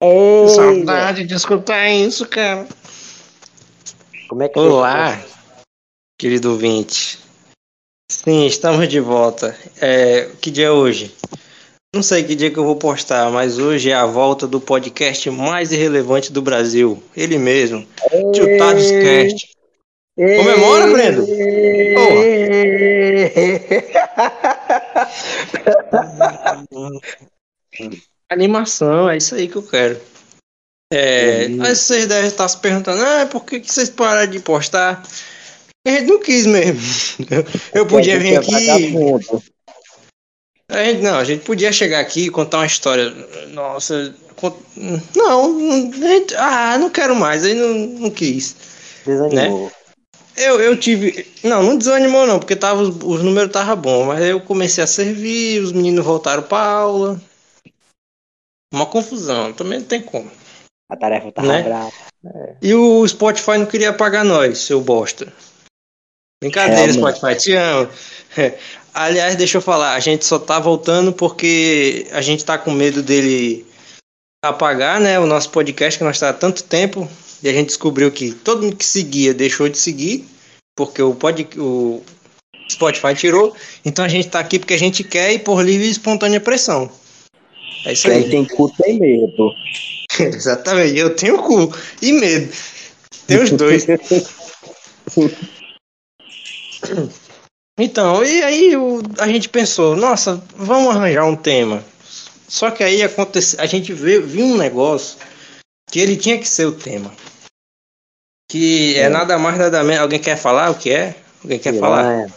Ei, Saudade de escutar isso, cara. Como é que Olá, querido ouvinte. Sim, estamos de volta. É, que dia é hoje? Não sei que dia que eu vou postar, mas hoje é a volta do podcast mais irrelevante do Brasil. Ele mesmo, Chutados Cast. Comemora, Brendo. Animação, é isso aí que eu quero. É, mas vocês devem estar se perguntando, ah, por que, que vocês pararam de postar? A gente não quis mesmo. Eu podia vir aqui. A gente, não, a gente podia chegar aqui e contar uma história. Nossa, cont- não, gente- ah, não quero mais, aí não, não quis. Desanimou. Eu, eu tive. Não, não desanimou não, porque tava, os, os números estavam bons, mas aí eu comecei a servir, os meninos voltaram pra aula. Uma confusão, também não tem como. A tarefa tava Né? brava. E o Spotify não queria pagar nós, seu bosta. Brincadeira, Realmente. Spotify, te amo. Aliás, deixa eu falar, a gente só tá voltando porque a gente tá com medo dele apagar, né, o nosso podcast que nós tá há tanto tempo e a gente descobriu que todo mundo que seguia deixou de seguir porque o, pod, o Spotify tirou. Então a gente tá aqui porque a gente quer e por livre e espontânea pressão. É isso aí. Quem tem cu tem medo. Exatamente, eu tenho cu e medo. Tem os dois. Então, e aí o- a gente pensou, nossa, vamos arranjar um tema. Só que aí aconteceu, a gente vê, viu um negócio que ele tinha que ser o tema. Que é, É. nada mais, nada menos. Alguém quer falar o que é? Alguém quer falar? Piranha.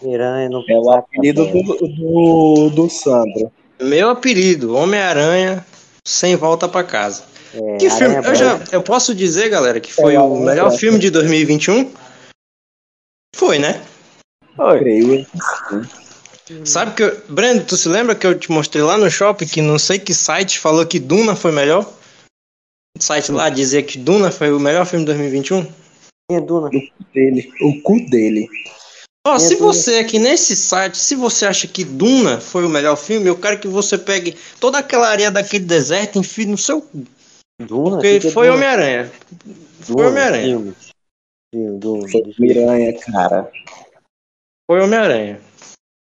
Piranha não É o apelido do, do, do Sandro. Meu apelido, Homem-Aranha, sem volta pra casa. É, Que filme? Eu, já, eu posso dizer, galera, que foi É, o melhor Branca. filme de 2021? Foi, né? Oi. Creio. Sabe que eu... Brendo, tu se lembra que eu te mostrei lá no shopping que não sei que site falou que Duna foi melhor? O site lá dizia que Duna foi o melhor filme de 2021? Minha Duna. Dele. O cu dele. Ó, Meu se você aqui nesse site, se você acha que Duna foi o melhor filme, eu quero que você pegue toda aquela areia daquele deserto e enfie no seu cu. Duna? Porque Que é foi? Homem-Aranha. Foi Homem-Aranha. Miranha, cara. Foi Homem-Aranha.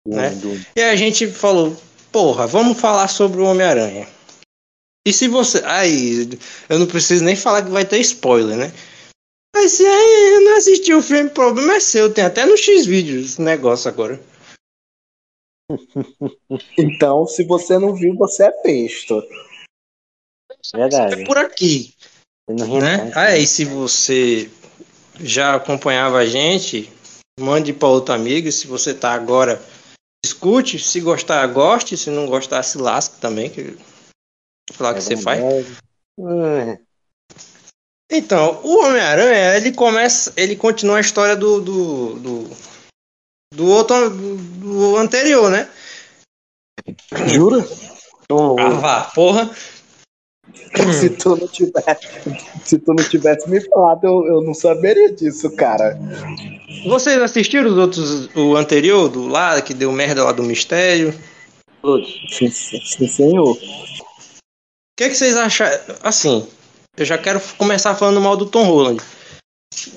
Né? Duna. E aí a gente falou, porra, vamos falar sobre o Homem-Aranha. E se você. Aí, eu não preciso nem falar que vai ter spoiler, né? Mas se aí eu não assistiu o filme, o problema é seu. Tem até no X-Vídeos esse negócio agora. Então, se você não viu, você é besta. Verdade. É por aqui, Você não ri né? tanto, Aí, se você já acompanhava a gente, mande para outro amigo. Se você tá agora, escute. Se gostar, goste. Se não gostar, se lasque também. Que... Falar o que você faz. faz. Então, o Homem-Aranha, ele começa, ele continua a história do do, do, do outro do, do anterior, né? Jura? Ah, vá, porra. se, tu não tivesse, se tu não tivesse me falado, eu, eu não saberia disso, cara. Vocês assistiram os outros, o anterior, do lá, que deu merda lá do mistério? Sim, sim, senhor. O que, é que vocês acharam? Assim, eu já quero começar falando mal do Tom Holland.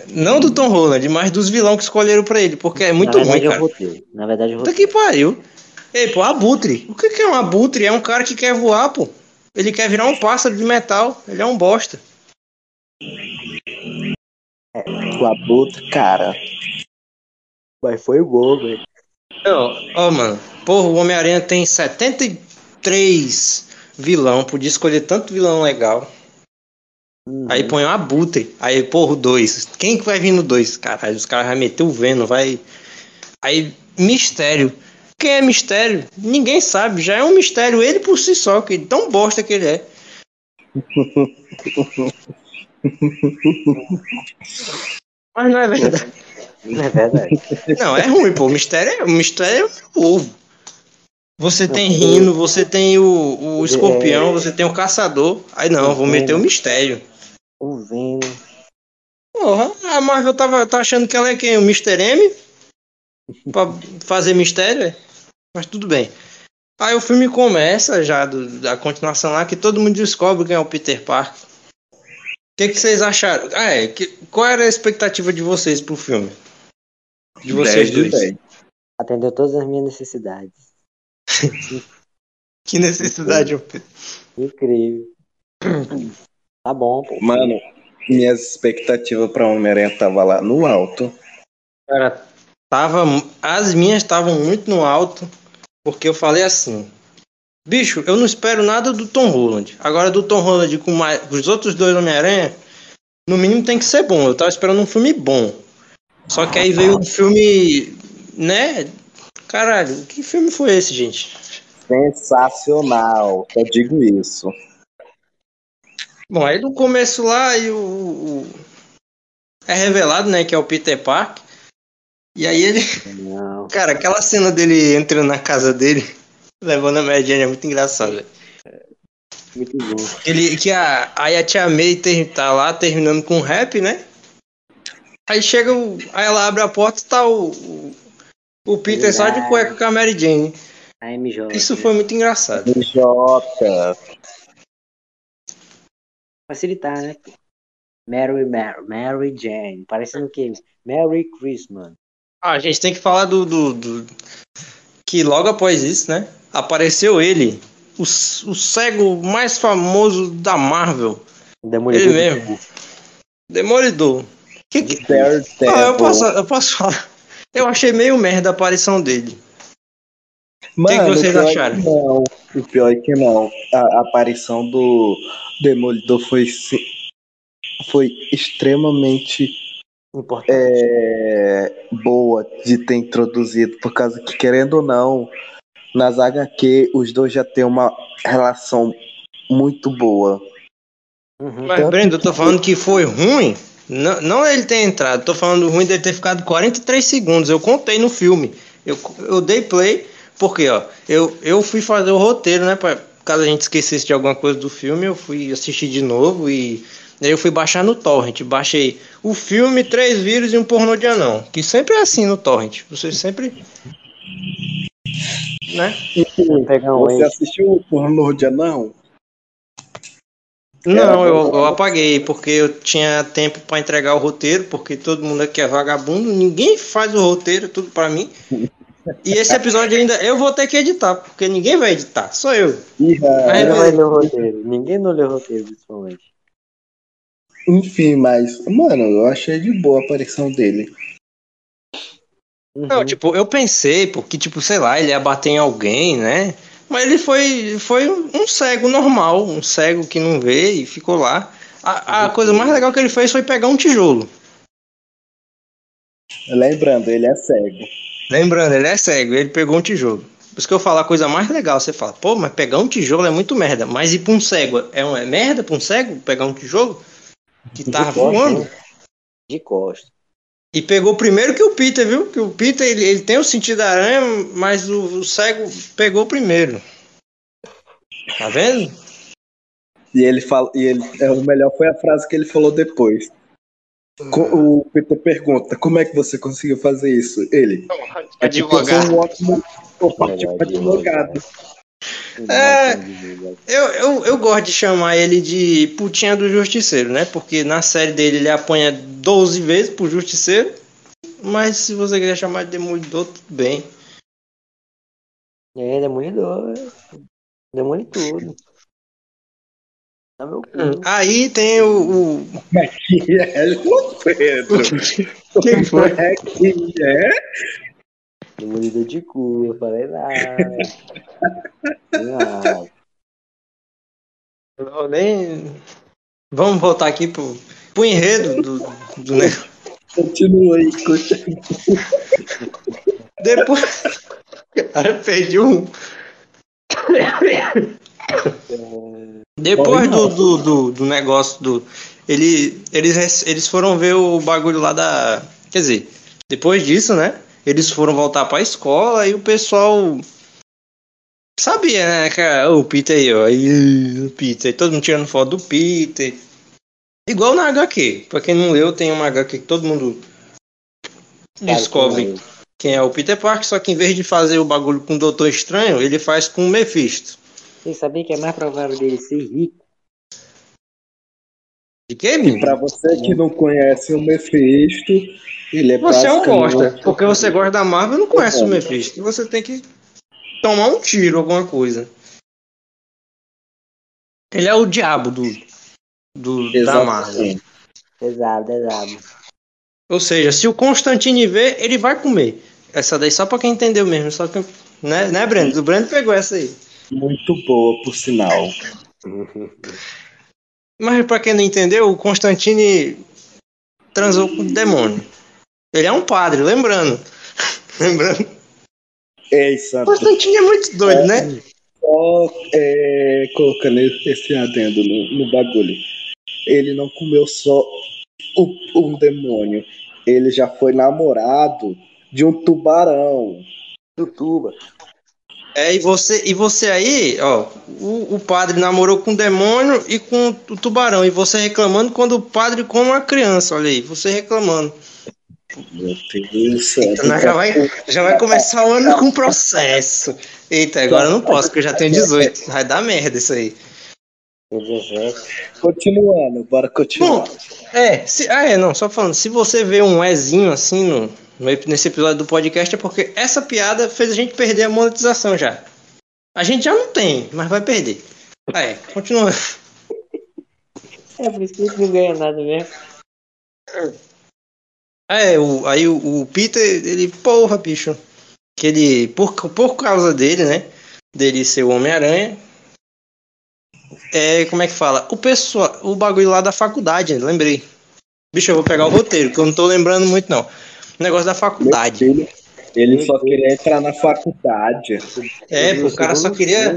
Não do Tom Holland, mas dos vilões que escolheram pra ele, porque é muito Na ruim, verdade, eu cara. Na verdade, eu Puta que pariu. Ei, pô, abutre. O que, que é um abutre? É um cara que quer voar, pô. Ele quer virar um pássaro de metal. Ele é um bosta. O abutre, cara. Mas foi bom, velho. Ó, ó, mano. Porra, o Homem-Aranha tem 73 vilão. Podia escolher tanto vilão legal. Uhum. Aí põe um abutre. Aí, porra, o 2. Quem que vai vir no 2? Caralho, os caras vão meter o Venom, vai. Aí, mistério. Quem é mistério? Ninguém sabe. Já é um mistério ele por si só, que tão bosta que ele é. Mas não é verdade. Não é verdade. Não, é ruim, pô. O mistério é, o mistério é o ovo. Você tem Rino, você tem o, o escorpião, você tem o caçador. Aí não, vou meter o mistério. O Venom. Porra, a Marvel tava, tá achando que ela é quem? O Mr. M? Pra fazer mistério, é? Mas tudo bem. Aí o filme começa já do- da continuação lá que todo mundo descobre quem é o Peter Parker. O que, que vocês acharam? Ah, é, que- qual era a expectativa de vocês pro filme? De vocês 10 de dois. 10. Atendeu todas as minhas necessidades. Que necessidade? Incrível. Tá bom, pô. Mano, minhas expectativas pra Homem-Aranha tava lá no alto. Cara, tava, as minhas estavam muito no alto, porque eu falei assim: bicho, eu não espero nada do Tom Holland. Agora, do Tom Holland com mais, os outros dois Homem-Aranha, no mínimo tem que ser bom. Eu tava esperando um filme bom. Só que aí veio um filme, né? Caralho, que filme foi esse, gente? Sensacional, só digo isso. Bom, aí no começo lá e o, o- é revelado, né, que é o Peter Parker. E aí ele Não. Cara, aquela cena dele entrando na casa dele, levando a Mary Jane é muito engraçado. Muito bom. Ele, que a, aí a tia May ter- tá lá terminando com rap, né? Aí chega o. Aí ela abre a porta e tá o. O, o Peter só de cueca com a Mary Jane. A MJ. Isso foi muito engraçado. Jota. Facilitar, né? Mary, Mary, Mary Jane. Parecendo o quê? Merry Christmas. Ah, a gente tem que falar do, do, do- Que logo após isso, né? Apareceu ele, o, o cego mais famoso da Marvel. Demolidor. Ele mesmo. Demolidor. Que, que. Ah, eu posso, eu posso falar. Eu achei meio merda a aparição dele. Mano, vocês o pior é acharam? que não. O pior é que não. A, a aparição do Demolidor foi, foi extremamente Importante. é, boa de ter introduzido, por causa que, querendo ou não, nas HQ os dois já têm uma relação muito boa. Uhum. Mas, Brenda, eu tô falando que foi ruim. Não, não ele ter entrado, tô falando ruim dele ter ficado 43 segundos. Eu contei no filme. Eu, eu dei play, porque, ó, eu, eu fui fazer o roteiro, né? Pra, caso a gente esquecesse de alguma coisa do filme, eu fui assistir de novo e. Aí eu fui baixar no Torrent. Baixei o filme, três vírus e um pornô de anão. Que sempre é assim no Torrent. Você sempre. Né? Você assistiu o pornô de anão? Não, eu, eu apaguei, porque eu tinha tempo pra entregar o roteiro, porque todo mundo aqui é vagabundo, ninguém faz o roteiro, tudo pra mim. E esse episódio ainda eu vou ter que editar, porque ninguém vai editar, só eu. Ih, ah, Aí, Ninguém beleza. vai ler o roteiro. Ninguém não lê o roteiro, principalmente. Enfim, mas, mano, eu achei de boa a aparição dele. Uhum. Não, tipo, eu pensei, porque, tipo, sei lá, ele ia bater em alguém, né? Mas ele foi, foi um cego normal, um cego que não vê e ficou lá. A, a coisa mais legal que ele fez foi pegar um tijolo. Lembrando, ele é cego. Lembrando, ele é cego, ele pegou um tijolo. Por isso que eu falo a coisa mais legal, você fala, pô, mas pegar um tijolo é muito merda. Mas ir pra um cego é, um, é merda pra um cego pegar um tijolo? Que costa, voando. né? De costa. E pegou primeiro que o Peter, viu? Que o Peter ele, ele tem o sentido da aranha, mas o, o cego pegou primeiro. Tá vendo? E ele fala, e ele, é, o melhor foi a frase que ele falou depois. O Peter pergunta: Como é que você conseguiu fazer isso? Ele. "É Eu sou um ótimo advogado. É. Eu, eu, eu gosto de chamar ele de putinha do justiceiro, né? Porque na série dele ele apanha 12 vezes pro justiceiro. Mas se você quiser chamar de demolidor, tudo bem. É, demolidor. Demole tudo. Tá meu cu. Aí tem o. o... Que é, Pedro? O que que foi? É que é? De cu. Eu falei nada. Não. Não, nem... Vamos voltar aqui pro, pro enredo do, do negócio. Continua aí, continua. Depois. Cara, perdi um. Depois do, do, do, do negócio do. Ele, eles, eles foram ver o bagulho lá da. Quer dizer, depois disso, né? Eles foram voltar pra escola e o pessoal. Sabia, né? Que ah, o Peter aí, ó. Aí, o Peter. Todo mundo tirando foto do Peter. Igual na HQ. Pra quem não leu, tem uma HQ que todo mundo descobre quem é o Peter Parker, só que em vez de fazer o bagulho com o Doutor Estranho, ele faz com o Mephisto. Você sabia que é mais provável dele ser rico? De quê, E menino? pra você que não conhece o Mephisto, ele é Você é um basicamente- bosta. Porque você gosta da Marvel e não conhece o Mephisto. Você tem que tomar um tiro, alguma coisa. Ele é o diabo do, do da Marvel. Exato, exato. Ou seja, se o Constantine ver, ele vai comer. Essa daí só pra quem entendeu mesmo. Só que, né, né Breno? O Breno pegou essa aí. Muito boa, por sinal. Mas pra quem não entendeu, o Constantine transou com o demônio. Ele é um padre, lembrando. lembrando. Ei, Santo, Constantine é muito doido, né? só é, colocando esse adendo no, no bagulho. Ele não comeu só o- um demônio. Ele já foi namorado de um tubarão. Tutuba. É, e você, e você aí, ó, o, o padre namorou com o demônio e com o tubarão. E você reclamando quando o padre come uma criança, olha aí, você reclamando. Meu Deus. Então, já, vai, já vai começar o ano com processo. Eita, agora eu não posso, porque eu já tenho 18. Vai dar merda isso aí. Tem 17. Continuando, bora continuar. Bom, é, se, ah, é, não, só falando, se você vê um Ezinho assim no, nesse episódio do podcast, é porque essa piada fez a gente perder a monetização já. A gente já não tem, mas vai perder. É, continua. É por isso que ele não ganha nada mesmo. É, o, aí o, o Peter, ele, porra, bicho. Que ele, por, por causa dele, né? Dele ser o Homem-Aranha. É, como é que fala? O pessoal, o bagulho lá da faculdade, lembrei. Bicho, eu vou pegar o roteiro, que eu não tô lembrando muito, não. O negócio da faculdade. filho, ele só queria entrar na faculdade. É, pô, o cara só queria.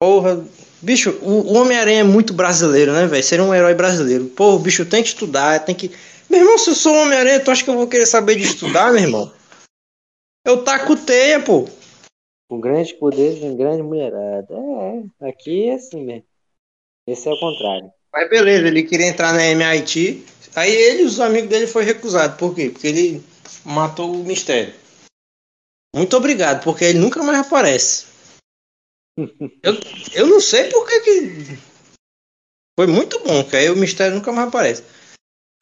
Porra. Bicho, o, Homem-Aranha é muito brasileiro, né, velho? Ser um herói brasileiro. Pô, o bicho tem que estudar, tem que. Meu irmão, se eu sou um Homem-Aranha, tu acha que eu vou querer saber de estudar, meu irmão? Eu taco teia, pô. Com grandes poderes vem grande mulherada. É, aqui é assim mesmo. Esse é o contrário. Mas beleza, ele queria entrar na MIT. Aí ele e os amigos dele foi recusado. Por quê? Porque ele matou o mistério. Muito obrigado, porque ele nunca mais aparece. Eu, eu não sei por que que. Foi muito bom, que aí o mistério nunca mais aparece.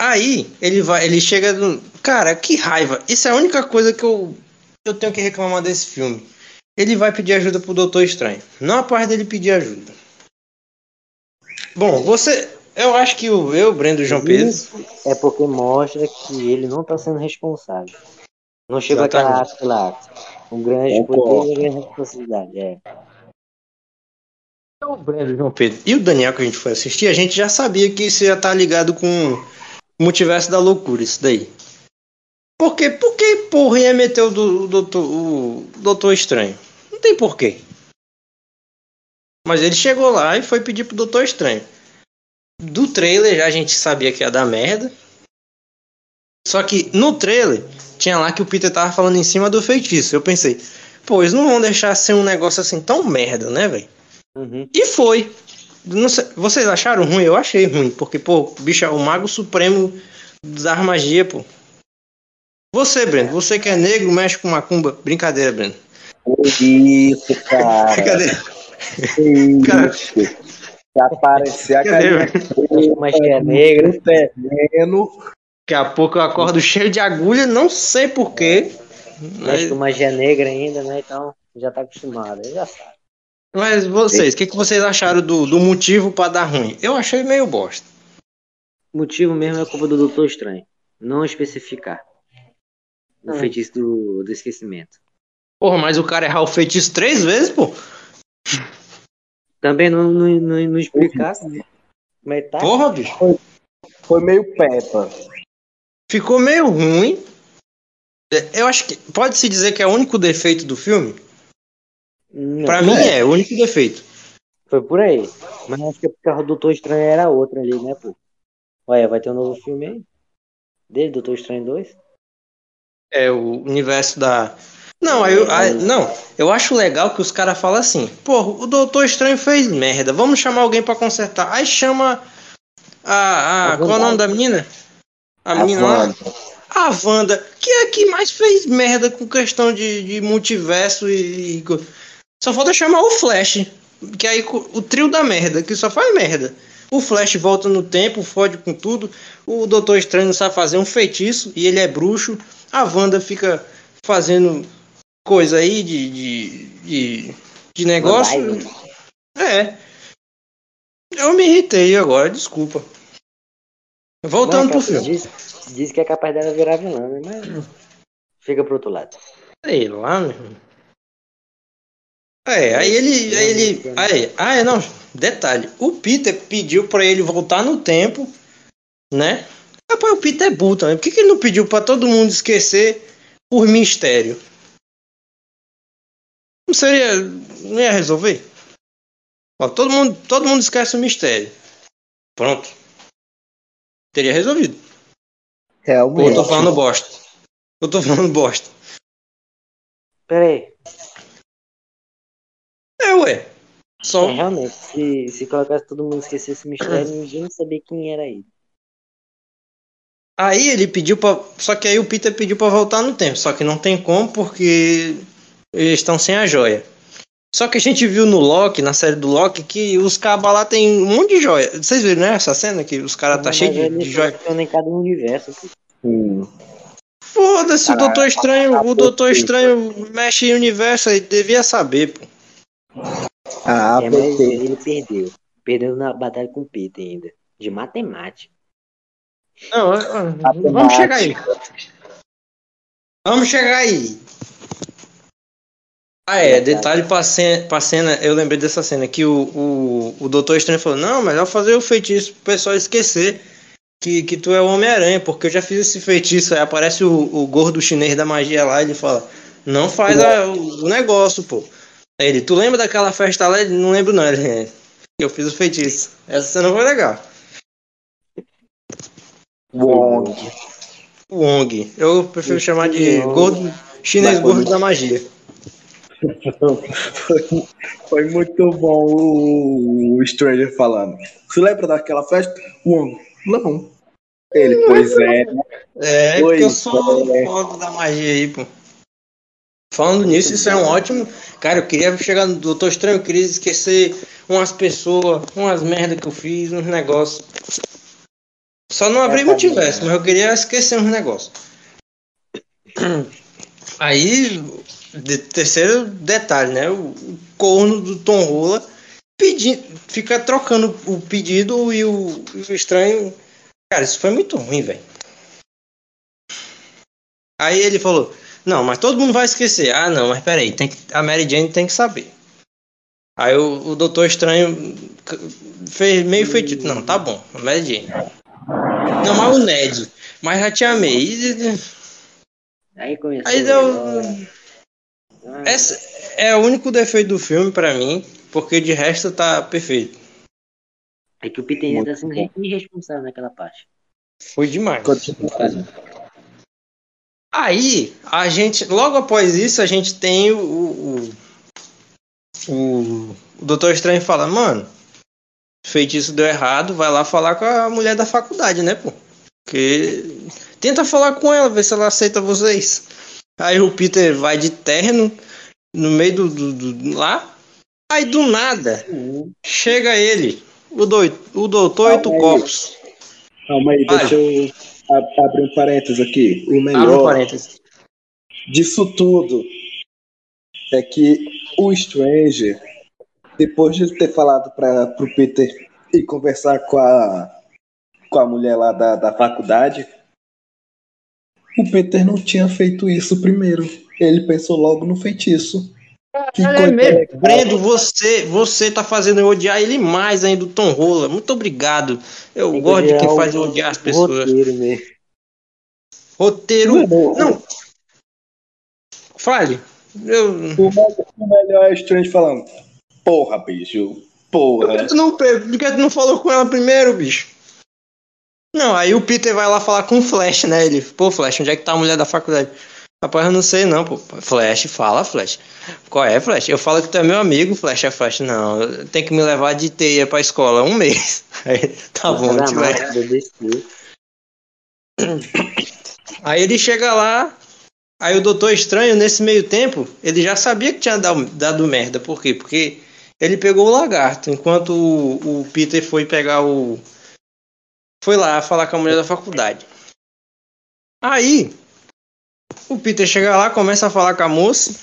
Aí ele vai, ele chega no. Cara, que raiva. Isso é a única coisa que eu, eu tenho que reclamar desse filme. Ele vai pedir ajuda pro Doutor Estranho. Não a parte dele pedir ajuda. Bom, você. Eu acho que o eu, Brendo João Pedro. Isso é porque mostra que ele não está sendo responsável. Não chegou Exatamente. aquela ápice lá. Um grande Concordo. poder e grande responsabilidade. É. O Brendo João Pedro e o Daniel que a gente foi assistir, a gente já sabia que isso ia estar ligado com o multiverso da loucura, isso daí. Por quê? Por que porra ia meter o, do- o doutor, o doutor Estranho? Não tem porquê. Mas ele chegou lá e foi pedir pro Doutor Estranho. Do trailer já a gente sabia que ia dar merda. Só que no trailer tinha lá que o Peter tava falando em cima do feitiço. Eu pensei, pô, eles não vão deixar ser um negócio assim tão merda, né, velho? Uhum. E foi. Sei, vocês acharam ruim? Eu achei ruim, porque, pô, bicho é o mago supremo da magia, pô. Você, Breno, você que é negro, mexe com macumba. Brincadeira, Breno. Isso, cara. Brincadeira. Isso. Se aparecer a Mas que é negra. no terreno, Daqui a pouco eu acordo cheio de agulha, não sei porquê. Mas com magia negra ainda, né? Então já tá acostumado. Ele já sabe. Mas vocês, o que, que vocês acharam do, do motivo pra dar ruim? Eu achei meio bosta. O motivo mesmo é culpa do Doutor Estranho. Não especificar. O Hum. feitiço do, do esquecimento. Porra, mas o cara errar o feitiço três vezes, pô. Também não, não, não, não explicasse? Mas tá. Porra, bicho. foi meio peppa. Ficou meio ruim. Eu acho que pode-se dizer que é o único defeito do filme. Não, Pra mim é, o único defeito. Foi por aí. Mas acho que é porque o Doutor Estranho era outra ali, né, pô? Olha, vai ter um novo filme aí? Dele, Doutor Estranho 2? É o universo da. Não, aí eu, não, eu acho legal que os caras falam assim, pô, o Doutor Estranho fez merda, vamos chamar alguém pra consertar. Aí chama a. a A qual é o nome da menina? A menina lá? Wanda. A Wanda, que é a que mais fez merda com questão de, de multiverso e, e. Só falta chamar o Flash. Que aí o trio da merda, que só faz merda. O Flash volta no tempo, fode com tudo. O Doutor Estranho sabe fazer um feitiço e ele é bruxo. A Wanda fica fazendo coisa aí de, de, de, de negócio. É. Eu me irritei agora, desculpa. Voltando Não, pro filme. Diz, diz que é capaz dela virar vilã, né? Mas fica pro outro lado. Sei lá, meu irmão. É, aí ele. Aí ele. Aí, ah, é, não. Detalhe. O Peter pediu pra ele voltar no tempo, né? Rapaz, o Peter é burro também. Por que, que ele não pediu pra todo mundo esquecer por mistério? Não seria. Não ia resolver? Ó, todo mundo, todo mundo esquece o mistério. Pronto. Teria resolvido. Ou eu tô falando bosta. Eu tô falando bosta. Pera aí. É, ué. Só. É, realmente, se, se colocasse todo mundo esquecer esse mistério, ninguém ia saber quem era ele. Aí ele pediu pra. Só que aí o Peter pediu pra voltar no tempo. Só que não tem como porque estão sem a joia. Só que a gente viu no Loki, na série do Loki, que os cabas lá tem um monte de joia. Vocês viram, né? Essa cena que os caras tá cheio de, ele de joia. em cada universo. Hum. Foda-se, o Doutor Estranho, o Doutor. Estranho mexe em universo aí, devia saber, pô. Ah, é, mas perfeito. ele perdeu. Perdeu na batalha com o Peter ainda. De matemática. Não, é, é, vamos chegar aí. Vamos chegar aí. Ah, é, detalhe pra cena, pra cena, eu lembrei dessa cena, que o, o, o Doutor Estranho falou, não, melhor fazer o feitiço pro pessoal esquecer que, que tu é o Homem-Aranha, porque eu já fiz esse feitiço. Aí aparece o, o gordo chinês da magia lá, ele fala, não faz a- o negócio, pô. Aí ele, tu lembra daquela festa lá? Ele, não lembro não, ele, "É, eu fiz o feitiço. Essa cena foi legal. Wong. Wong. Eu prefiro chamar de gordo chinês gordo da magia. Foi, foi muito bom o, o Stranger falando. Se lembra daquela festa? Wong. Não. Ele, pois é. É, Pois porque eu sou é. foda da magia aí, pô. Falando nisso, isso é um ótimo. Cara, eu queria chegar no Doutor Estranho, eu queria esquecer umas pessoas, umas merda que eu fiz, uns negócios. Só não abri É, tá multiverso, mas eu queria esquecer uns negócios. Aí, de- terceiro detalhe, né? O, o corno do Tom Rola pedi, fica trocando o pedido e o, e o estranho. Cara, isso foi muito ruim, velho. Aí ele falou: Não, mas todo mundo vai esquecer. Ah, não, mas peraí, tem que, a Mary Jane tem que saber. Aí o, o Doutor Estranho fez meio feitiço. Não, tá bom, a Mary Jane. Não, mas o Ned. Mas já te amei. Aí começou. Aí deu. Ah, Esse é o único defeito do filme pra mim, porque de resto tá perfeito. É que o Peter ainda tá sendo irresponsável naquela parte. Foi demais. Aí, a gente, logo após isso, a gente tem o. O, o, o Doutor Estranho fala, mano, feitiço deu errado, vai lá falar com a mulher da faculdade, né, pô? Porque. Tenta falar com ela, ver se ela aceita vocês. Aí o Peter vai de terno no meio do, do- do- lá. Aí do nada chega ele, o, doi, o doutor Oito. Copos. Calma aí, deixa eu abrir um parênteses aqui. O Abre um melhor parênteses. disso tudo é que o Stranger, depois de ter falado para pro Peter ir conversar com a, com a mulher lá da, da faculdade, o Peter não tinha feito isso primeiro. Ele pensou logo no feitiço. Que coisa mesmo. Brendo, você, você tá fazendo eu odiar ele mais ainda, o Tom Rola. Muito obrigado. Eu gosto de quem odiar faz o- eu odiar as pessoas. Roteiro mesmo. Roteiro. Mano, Não. Fale. Eu. O, me- o melhor é o Stranger falando: Porra, bicho, Por porra. que, tu não, por que tu não falou com ela primeiro, bicho? Não, aí o Peter vai lá falar com o Flash, né? Ele, pô, Flash, onde é que tá a mulher da faculdade? Rapaz, eu não sei não, pô. Flash, fala, Flash. Qual é, Flash? Eu falo que tu é meu amigo, Flash. É Flash, não. Tem que me levar de teia pra escola um mês. Aí, tá bom, Era te a levo. máquina do DC. Aí ele chega lá, aí o Doutor Estranho, nesse meio tempo, ele já sabia que tinha dado, dado merda. Por quê? Porque ele pegou o lagarto, enquanto o, o Peter foi pegar o. Foi lá falar com a mulher da faculdade. Aí, o Peter chega lá, começa a falar com a moça.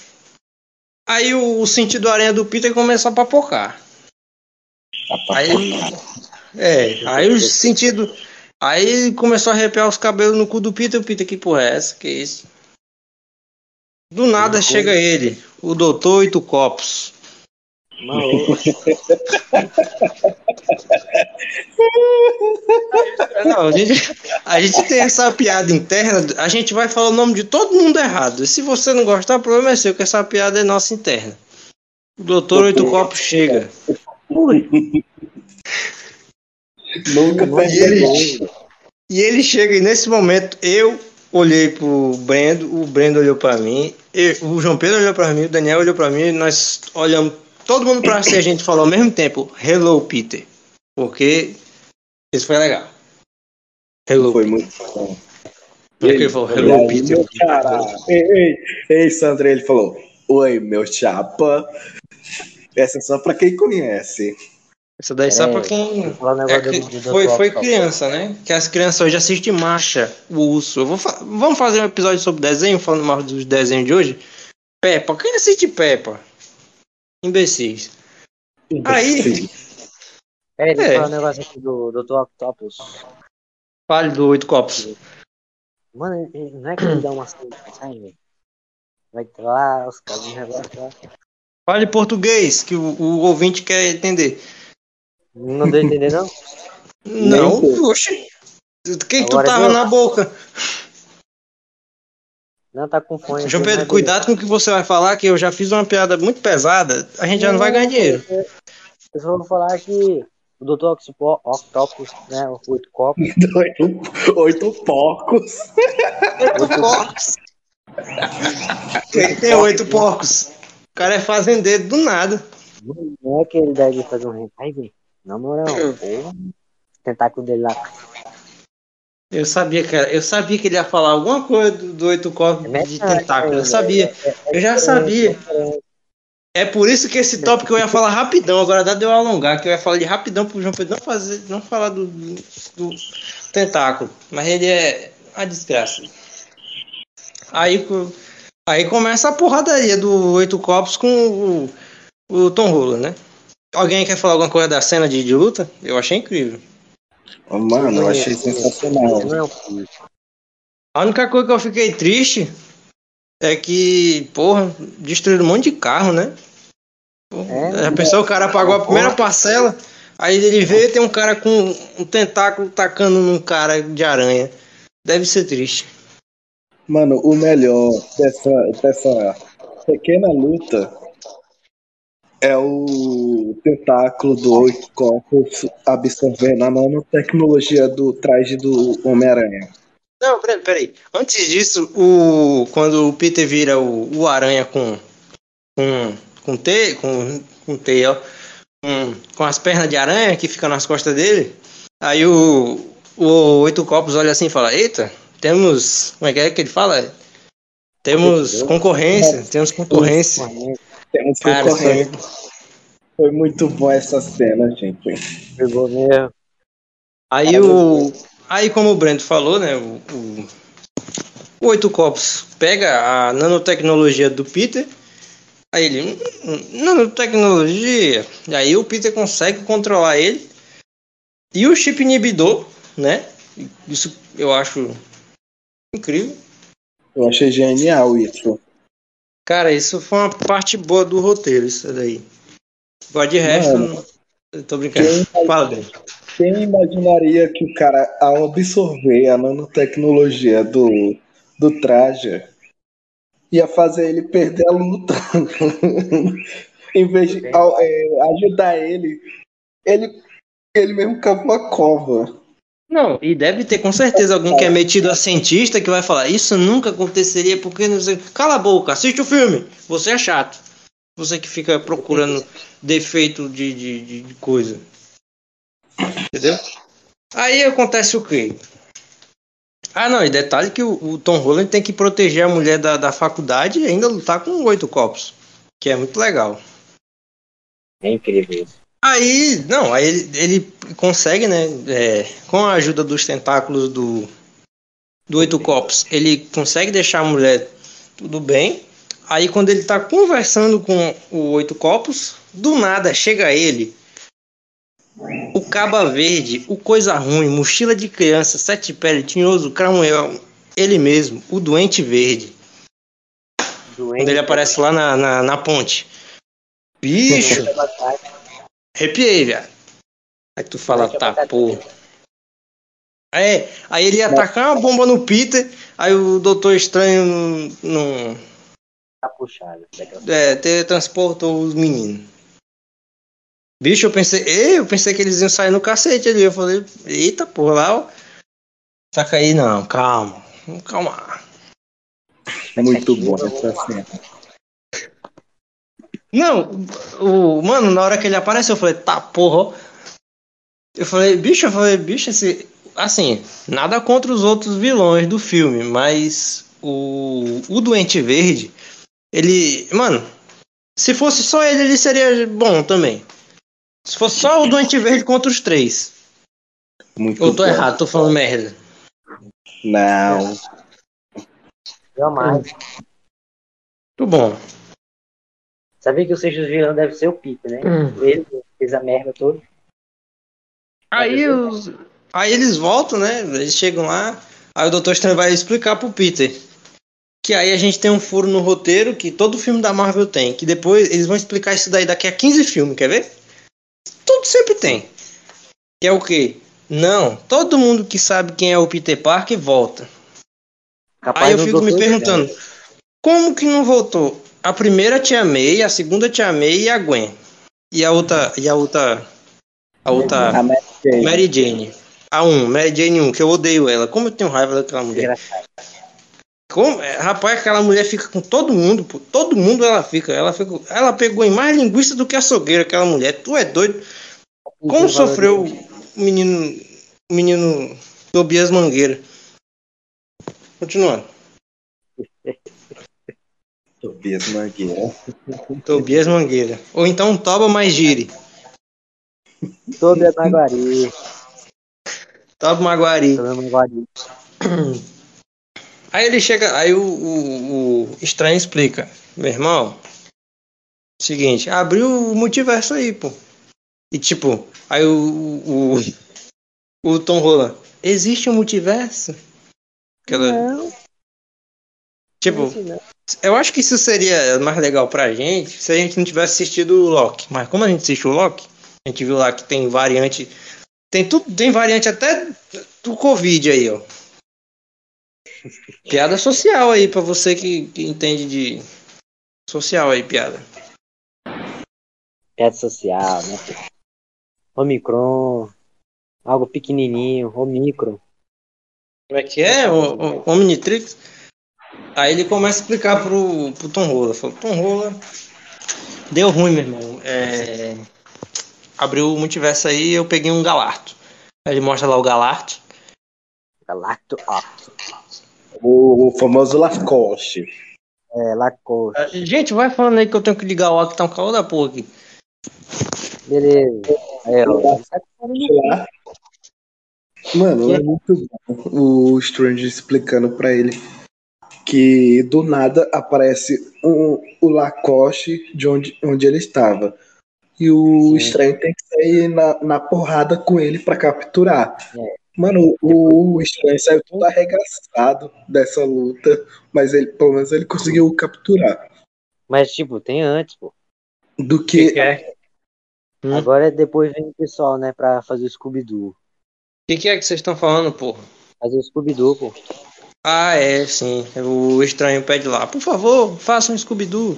Aí o, o sentido aranha do Peter começa a papocar. Aí, é, aí o sentido. Aí começou a arrepiar os cabelos no cu do Peter. O Peter, que porra é essa? Que isso? Do nada chega ele, o doutor Oito Copos. Não, a, gente, a gente tem essa piada interna, a gente vai falar o nome de todo mundo errado. E se você não gostar, o problema é seu, que essa piada é nossa interna. O doutor Oito Copos chega. Nunca e ele, e ele chega, e nesse momento eu olhei pro Brendo, o Brendo olhou para mim, eu, o João Pedro olhou para mim, o Daniel olhou para mim, nós olhamos todo mundo pra si, a gente falou ao mesmo tempo, Hello Peter. Porque isso foi legal. Hello. Foi muito bom. Porque ele falou, Hello Peter. Ei, ei, ei, Sandra, ele falou, Oi, meu chapa. Essa é só pra quem conhece. Essa daí é, só pra quem. É, foi, foi criança, né? Que as crianças hoje assistem marcha, o urso. Vou fa Vamos fazer um episódio sobre desenho, falando mais dos desenhos de hoje? Peppa. Quem assiste Peppa? Imbecis. Aí. É, deixa eu falar um negócio aqui do Dr. Octopus. Fale do Oito Copos. Mano, não é que ele dá uma saída, velho? Vai lá, os caras lá. Fale português, que o, o ouvinte quer entender. Não deu entender, não? Não, oxe. Quem que tu tava na boca? Não, tá com fone. João Pedro, cuidado com o que você vai falar, que eu já fiz uma piada muito pesada, a gente já não vai ganhar dinheiro. Eu só vou falar que o Dr. Octopus, né? Oito copos. oito, oito porcos. Oito porcos. Tem oito porcos? O cara é fazendeiro do nada. Não é que ele deve fazer um hentai, velho. Na moral, porra. Tentáculo dele lá. Eu sabia, cara. Eu sabia que ele ia falar alguma coisa do, do oito corpos é de tentáculo. Eu sabia. Eu já sabia. É por isso que esse tópico eu ia falar rapidão. Agora dá de eu alongar, que eu ia falar de rapidão pro João Pedro não fazer, não falar do, do, tentáculo. Mas ele é a desgraça. Aí, aí começa a porradaria do oito copos com o, o Tom Rola, né? Alguém quer falar alguma coisa da cena de, de luta? Eu achei incrível. Oh, mano, eu achei sensacional. A única coisa que eu fiquei triste é que, porra, destruíram um monte de carro, né? É, a pessoa, o cara pagou a primeira parcela, aí ele vê tem um cara com um tentáculo tacando num cara de aranha. Deve ser triste. Mano, o melhor dessa, dessa pequena luta é o tentáculo do oito corpos absorvendo a nanotecnologia do traje do Homem-Aranha. Não, peraí, peraí. Antes disso, o, quando o Peter vira o, o aranha com. com. com T, com, com T, ó. Com, com as pernas de aranha que ficam nas costas dele. Aí o, o Oito Copos olha assim e fala: Eita, temos. Como é que é que ele fala? Temos concorrência, temos concorrência. Temos Cara, foi... foi muito bom essa cena, gente. Pegou mesmo. Aí o. Aí como o Brento falou, né? O, o, o Oito Copos pega a nanotecnologia do Peter. Aí ele. Hum, hum, nanotecnologia. E aí o Peter consegue controlar ele. E o chip inibidor, né? Isso eu acho incrível. Eu achei genial isso. Cara, isso foi uma parte boa do roteiro, isso daí. Agora de resto, Mano, não... tô brincando. Quem, Fala. Quem imaginaria que o cara, ao absorver a nanotecnologia do, do traje, ia fazer ele perder a luta? em vez de é, ajudar ele, ele, ele mesmo cava uma cova. Não, e deve ter com certeza alguém que é metido a cientista que vai falar: Isso nunca aconteceria porque não sei. Cala a boca, assiste o filme. Você é chato. Você que fica procurando defeito de, de, de coisa. Entendeu? Aí acontece o quê? Ah, não, e detalhe que o, o Tom Holland tem que proteger a mulher da, da faculdade e ainda lutar com oito copos. Que é muito legal. É incrível isso. Aí, não, aí ele, ele consegue, né? é, com a ajuda dos tentáculos do, do Oito Copos, ele consegue deixar a mulher tudo bem. Aí, quando ele tá conversando com o Oito Copos, do nada chega ele, o Caba Verde, o Coisa Ruim, Mochila de Criança, Sete Pele, Tinhoso, Cramunhão, ele mesmo, o Doente Verde. Doente. Quando ele aparece lá na, na, na ponte. Bicho, arrepiei, velho. Aí tu fala, tá, pô. É, aí ele ia atacar uma bomba no Peter, aí o Doutor Estranho não, Tá puxado. é, teletransportou os meninos. Bicho, eu pensei, ei, eu pensei que eles iam sair no cacete ali. Eu falei, eita, porra, lá, ó. Saca aí, não, calma, vamos calmar. Muito bom essa cena. Não, o, mano, na hora que ele apareceu, eu falei, tá, porra. Eu falei, bicho, eu falei, bicho, esse. Assim, nada contra os outros vilões do filme, mas o, o Doente Verde, ele. Mano, se fosse só ele, ele seria bom também. Se fosse só o Doente Verde contra os três. Muito Eu tô bom. errado, tô falando merda. Não. Jamais. Muito bom. Sabia que o sexto vilão deve ser o Peter, né? Hum. Ele que fez a merda toda. Aí, os, aí eles voltam, né? Eles chegam lá. Aí o Doutor Estranho vai explicar pro Peter. Que aí a gente tem um furo no roteiro que todo filme da Marvel tem. Que depois eles vão explicar isso daí daqui a 15 filmes, quer ver? Tudo sempre tem. Que é o quê? Não, todo mundo que sabe quem é o Peter Parker volta. Capaz Aí eu fico me perguntando, como que não voltou? A primeira te amei, a segunda te amei e a Gwen. E a outra, e a outra, a outra A Mary Jane. Mary Jane. A 1, Mary Jane 1, que eu odeio ela. Como eu tenho raiva daquela mulher. Como, é, rapaz, aquela mulher fica com todo mundo, pô. Todo mundo ela fica. Ela, fica, ela pegou em mais linguiça do que açougueira, aquela mulher. Tu é doido? Como sofreu o menino, o menino Tobias Mangueira? Continuando. Tobias Mangueira. Tobias Mangueira. Ou então Toba mais gire. É Maguari. Toba Maguari. É Maguari. Aí ele chega, aí o, o, o estranho explica, meu irmão, seguinte, abriu o multiverso aí, pô. E tipo, aí o, o, o Tom Holland, existe um multiverso? Aquela, Não, tipo, eu acho que isso seria mais legal pra gente se a gente não tivesse assistido o Loki. Mas como a gente assistiu o Loki, a gente viu lá que tem variante, tem tudo, tem variante até do Covid aí, ó. Piada social aí pra você que, que entende de social aí, piada. Rede social, né? Omicron. Algo pequenininho. Omicron. Como é que é? O, o Omnitrix. Aí ele começa a explicar pro, pro Tom Rola. Falou, Tom Rola, deu ruim, meu irmão. É, abriu o multiverso aí eu peguei um Galarto. Aí ele mostra lá o Galarto. Galacto Octo. O, o famoso Lacoste. É, Lacoste. Ah, Gente, vai falando aí que eu tenho que ligar o ar que tá um calor da porra aqui. Beleza. É, ó. Mano, é muito bom o Strange explicando pra ele que do nada aparece um, o Lacoste de onde, onde ele estava. E o Sim. Estranho tem que sair na, na porrada com ele pra capturar. É. Mano, o, o Estranho saiu todo arregaçado dessa luta, mas ele, pelo menos ele conseguiu capturar. Mas, tipo, tem antes, pô. Do que, que é? Hum. Agora depois vem o pessoal, né, pra fazer o Scooby-Doo. O que, que é que vocês estão falando, porra? Fazer o Scooby-Doo, pô. Ah, é, sim. O estranho pede lá. Por favor, faça um Scooby-Doo.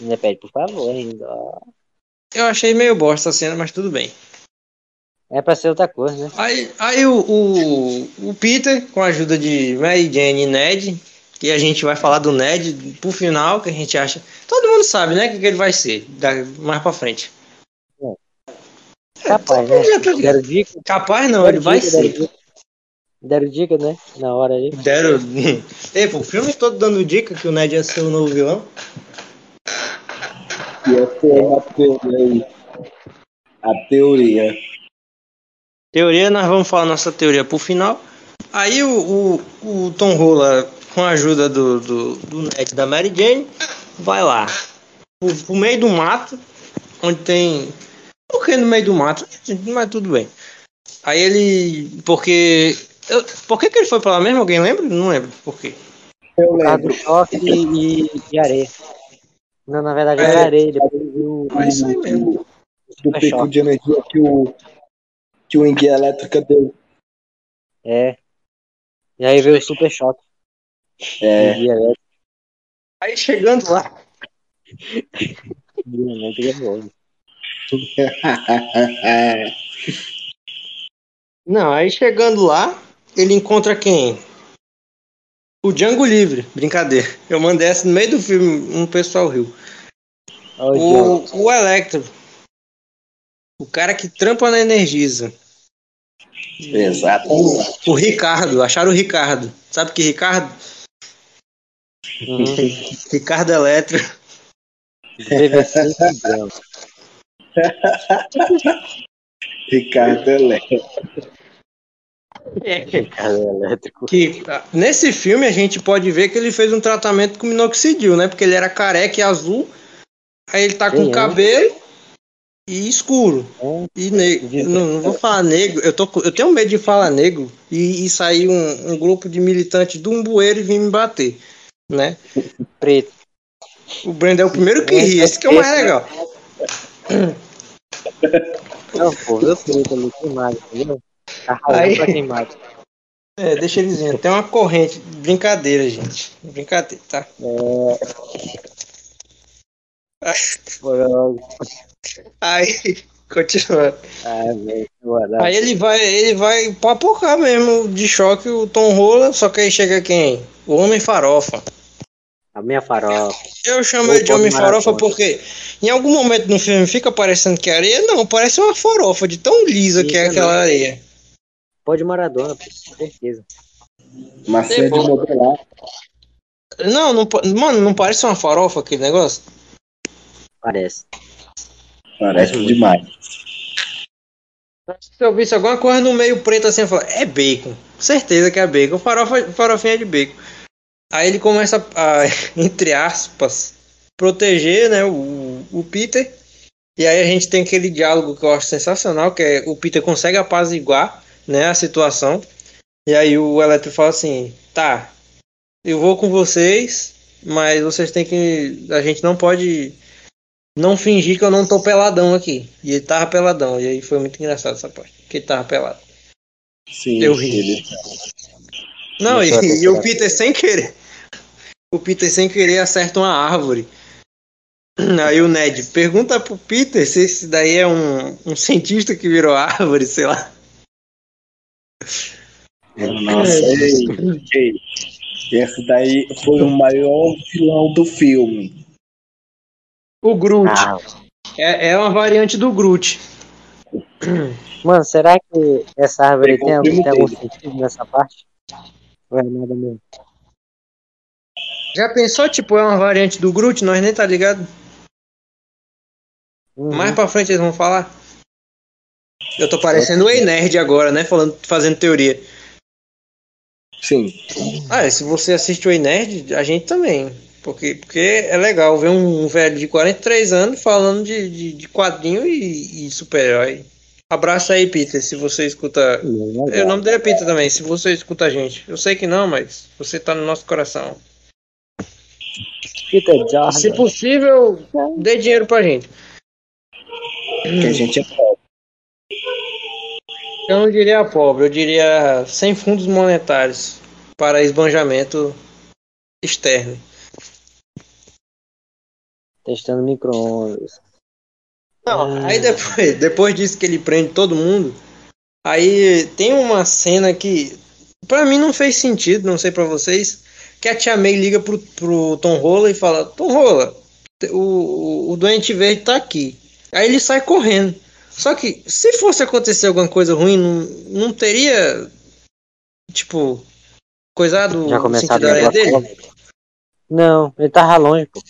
Ainda pede, por favor, ainda. Eu achei meio bosta a cena, mas tudo bem. É pra ser outra coisa, né? Aí, aí o, o, o Peter, com a ajuda de Mary Jane e Ned, que a gente vai falar do Ned pro final, que a gente acha. Todo mundo sabe, né? O que, que ele vai ser da- mais pra frente. Capaz, né? todo mundo já tá. Capaz não, ele vai ser. Deram dica, né? Na hora ali. Deram. Ei, pô, o filme todo dando dica que o Ned ia ser o novo vilão. E essa é a teoria. A teoria. Teoria, nós vamos falar nossa teoria pro final. Aí o, o, o Tom Rola, com a ajuda do, do, do Ned da Mary Jane, vai lá. Pro, pro meio do mato, onde tem. Por que no meio do mato? Mas tudo bem. Aí ele. Porque. Eu- por que, que ele foi pra lá mesmo? Alguém lembra? Não lembro. Por quê? Eu lembro. choque e, e areia. Não, na verdade É. era areia. Depois viu É isso aí mesmo. Do pico choque. de energia que o, que o enguia elétrica deu. É. E aí veio o super choque. É. Aí chegando lá. nervoso. Não, aí chegando lá, ele encontra quem? O Django Livre. Brincadeira. Eu mandei essa no meio do filme, um pessoal riu. Olha o. O, o Electro. O cara que trampa na Energisa. Exato. O Ricardo. Acharam o Ricardo. Sabe que Ricardo? Uhum. Ricardo Eletro. Ricardo Elétrico. Elétrico. Que ah, nesse filme a gente pode ver que ele fez um tratamento com minoxidil, né? Porque ele era careca e azul. Aí ele tá com Sim, é. cabelo e escuro. É. E negro. Não, não vou falar negro. Eu, tô, eu tenho medo de falar negro e, e sair um, um grupo de militantes de um bueiro e vir me bater. Né? Preto. O Brandon é o primeiro que ri. Esse que é o mais legal. Não, pô, eu preto ali, queimado, entendeu? Tá Aí- ralando pra queimado. É, deixa eles dizendo. Tem uma corrente. Brincadeira, gente. Brincadeira, tá? Logo. Aí, continuando. Ah. Aí ele vai, ele vai papocar mesmo de choque o Tom Rola, só que aí chega quem? O Homem Farofa. A minha farofa. Eu chamo ele de Homem Farofa porque em algum momento no filme fica parecendo que é areia. Não, parece uma farofa de tão lisa que é aquela não. areia. Pode Maradona, pô, com certeza. Macia de Depois. modelar. Não, não, mano, não parece uma farofa aquele negócio? Parece. Parece demais. Se eu visse alguma coisa no meio preto assim, eu falo, é bacon. Certeza que é bacon. Farofa, farofinha de bacon. Aí ele começa a, entre aspas, proteger né, o, o Peter. E aí a gente tem aquele diálogo que eu acho sensacional, que é o Peter consegue apaziguar né, a situação. E aí o Eletro fala assim, tá, eu vou com vocês, mas vocês têm que. A gente não pode não fingir que eu não tô peladão aqui. E ele tava peladão. E aí foi muito engraçado essa parte. Que ele tava pelado. Sim, Eu ri. ele- Não, e, e o. Peter sem querer. O Peter sem querer acerta uma árvore. Aí o Ned pergunta pro Peter se esse daí é um, um cientista que virou árvore, sei lá. Nossa, ei. Esse daí foi o maior vilão do filme. O Groot. Ah, É, é uma variante do Groot. mano, será que essa árvore Pegou tem, algum- tem algum sentido nessa parte? Ou é nada mesmo? Já pensou, tipo, é uma variante do Groot? Nós nem tá ligado. Uhum. Mais pra frente eles vão falar. Eu tô parecendo o Ei Nerd agora, né? Falando, fazendo teoria. Sim. Ah, e se você assiste o Nerd, a gente também. Porque, porque é legal ver um velho de 43 anos falando de, de, de quadrinho e, e super-herói. Abraço aí, Peter, se você escuta. Legal. O nome dele é Peter também, se você escuta a gente. Eu sei que não, mas você tá no nosso coração. Peter Se Jordan. possível, dê dinheiro pra gente. Que a gente é pobre. Eu não diria pobre, eu diria sem fundos monetários para esbanjamento externo. Testando micro-ondas. Não, aí depois, depois disso que ele prende todo mundo, aí tem uma cena que pra mim não fez sentido, não sei pra vocês, que a Tia May liga pro, pro Tom Rola e fala, Tom Rola, o, o, o doente verde tá aqui. Aí ele sai correndo. Só que se fosse acontecer alguma coisa ruim, não, não teria. tipo, coisado Já sentido da areia a dele? dele? Não, ele tava longe, pô.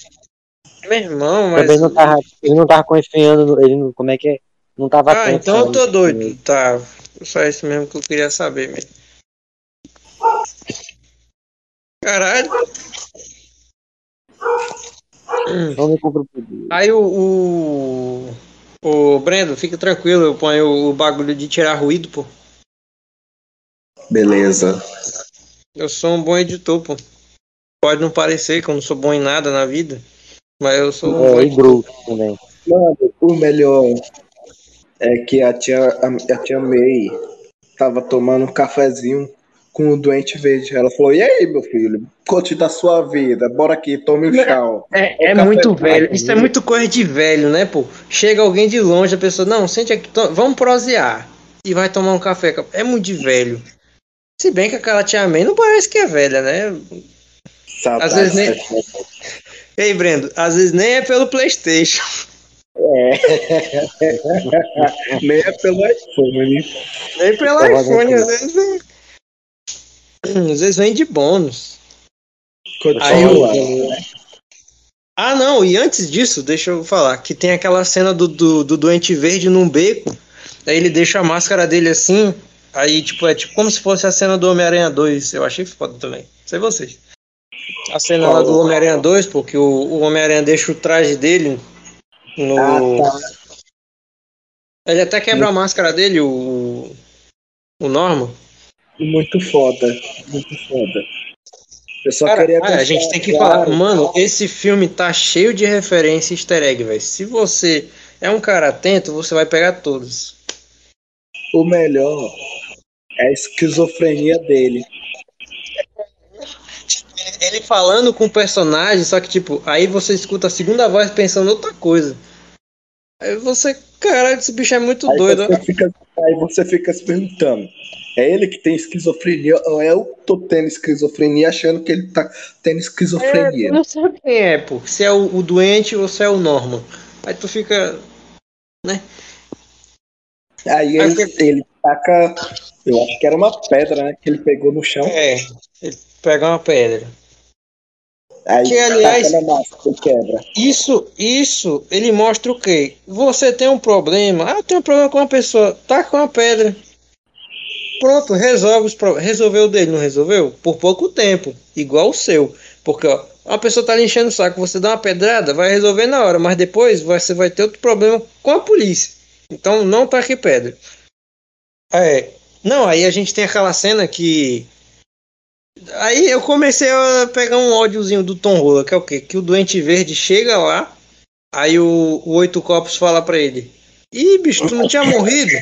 Meu irmão, mas. Também não tava, ele não tava confiando, ele não, como é que é? Não tava Ah, atento, então eu tô doido. Tá. Só isso mesmo que eu queria saber mesmo. Caralho. Poder. Aí o, o. O Brendo, fica tranquilo, eu ponho o bagulho de tirar ruído, pô. Beleza. Eu sou um bom editor, pô. Pode não parecer que eu não sou bom em nada na vida, mas eu sou um bom É, e editor. Groot também. Mano, o melhor é que a tia, a, a tia May tava tomando um cafezinho com o doente verde. Ela falou: E aí, meu filho? Conte da sua vida. Bora aqui, tome o chá. É, é café muito com velho. Isso é muito coisa de velho, né, pô? Chega alguém de longe, a pessoa, não, sente aqui, vamos prosear. E vai tomar um café. É muito de velho. Se bem que aquela tia May não parece que é velha, né? Saudades Às vezes nem- Ei, Brendo, às vezes nem é pelo Playstation. Nem é pelo iPhone. Nem pelo Tá iPhone, às vezes. Às vezes vem de bônus. Aí eu-. Ah, não, e antes disso, deixa eu falar, que tem aquela cena do, do, do doente verde num beco, aí ele deixa a máscara dele assim, aí tipo, é tipo como se fosse a cena do Homem-Aranha 2, eu achei foda também, sei vocês. A cena lá do Homem-Aranha 2, porque o, o Homem-Aranha deixa o traje dele no... Ah, tá. Ele até quebra a máscara dele, o, o Norman. Muito foda. Muito foda. Eu só Cara, queria ah, a gente tem que claro, falar, mano, esse filme tá cheio de referência easter egg, velho. Se você é um cara atento, você vai pegar todos. O melhor é a esquizofrenia dele. Ele falando com o personagem, só que tipo, aí você escuta a segunda voz pensando outra coisa. Aí você, caralho, esse bicho é muito Aí doido. você, fica, aí você fica se perguntando: é ele que tem esquizofrenia ou é eu que tô tendo esquizofrenia achando que ele tá tendo É, esquizofrenia? tu não sabe quem é, pô. Se é o, o doente ou se é o Norman. Aí tu fica. Aí Aí ele, ele taca, eu acho que era uma pedra, né? Que ele pegou no chão. É, ele pega uma pedra. Aí que, aliás- massa quebra. Isso, isso, ele mostra o quê? Você tem um problema. Ah, tem um problema com uma pessoa. Tá com uma pedra. Pronto, resolve os problemas. Resolveu o dele, não resolveu? Por pouco tempo. Igual o seu. Porque, ó, uma pessoa tá lhe enchendo o saco, você dá uma pedrada, vai resolver na hora, mas depois você vai ter outro problema com a polícia. Então não taque pedra. É. Não, aí a gente tem aquela cena que. Aí eu comecei a pegar um ódiozinho do Tom Rola, que é o quê? Que o doente verde chega lá, aí o, o Oito Copos fala pra ele: Ih, bicho, tu não tinha morrido?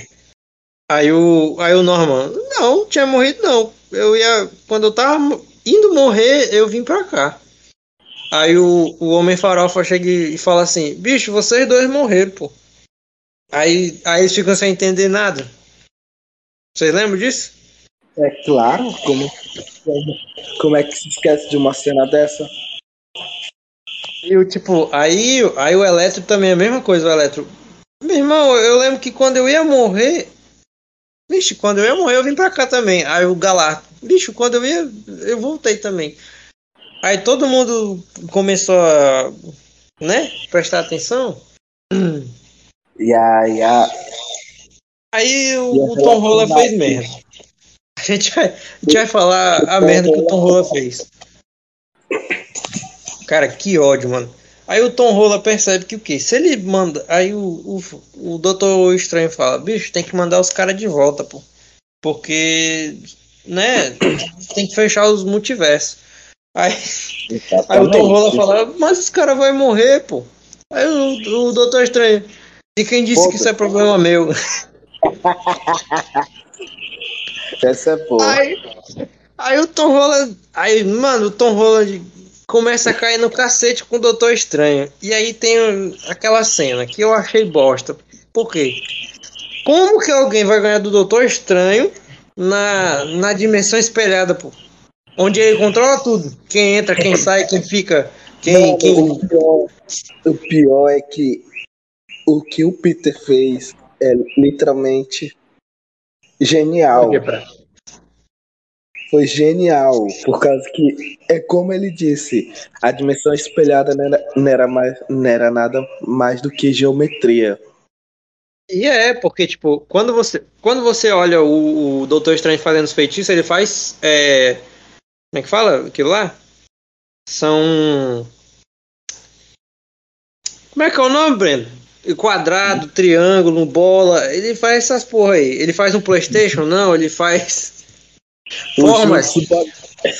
Aí o, aí o Norman: Não, tinha morrido não. Eu ia. Quando eu tava indo morrer, eu vim pra cá. Aí o, o Homem Farofa chega e fala assim: Bicho, vocês dois morreram, pô. Aí, aí eles ficam sem entender nada. Vocês lembram disso? É claro, como, como é que se esquece de uma cena dessa? E o tipo, aí, aí o Eletro também é a mesma coisa, o Eletro. Meu irmão, eu lembro que quando eu ia morrer. Vixe, quando eu ia morrer, eu vim pra cá também. Aí o Galardo, bicho, quando eu ia, eu voltei também. Aí todo mundo começou a, né, prestar atenção. E aí, a, Aí o, o Tom Rola fez da- merda. A gente vai, a gente vai falar a merda que o Tom Rola fez. Cara, que ódio, mano. Aí o Tom Rola percebe que o quê? Se ele manda. Aí o, o, o Doutor Estranho fala: bicho, tem que mandar os caras de volta, pô. Porque. Né? Tem que fechar os multiversos. Aí, aí o Tom Rola fala: mas os caras vão morrer, pô. Aí o, o Doutor Estranho. E quem disse que isso é problema meu? essa é boa. Aí, aí o Tom Holland. Aí, mano, o Tom Holland começa a cair no cacete com o Doutor Estranho. E aí tem aquela cena que eu achei bosta. Por quê? Como que alguém vai ganhar do Doutor Estranho na, na dimensão espelhada, pô? Onde ele controla tudo. Quem entra, quem sai, quem fica. Quem. Mano, quem... o, pior, o pior é que o que o Peter fez é literalmente genial. foi genial, por causa que é como ele disse, a dimensão espelhada não era, não era, mais, não era nada mais do que geometria. E é, porque, tipo, quando você, quando você olha o, o Doutor Estranho fazendo os feitiços, ele faz. É, como é que fala aquilo lá? São. Como é que é o nome, Breno? Quadrado, triângulo, bola. Ele faz essas porra aí. Ele faz um PlayStation? Não, ele faz. Formas.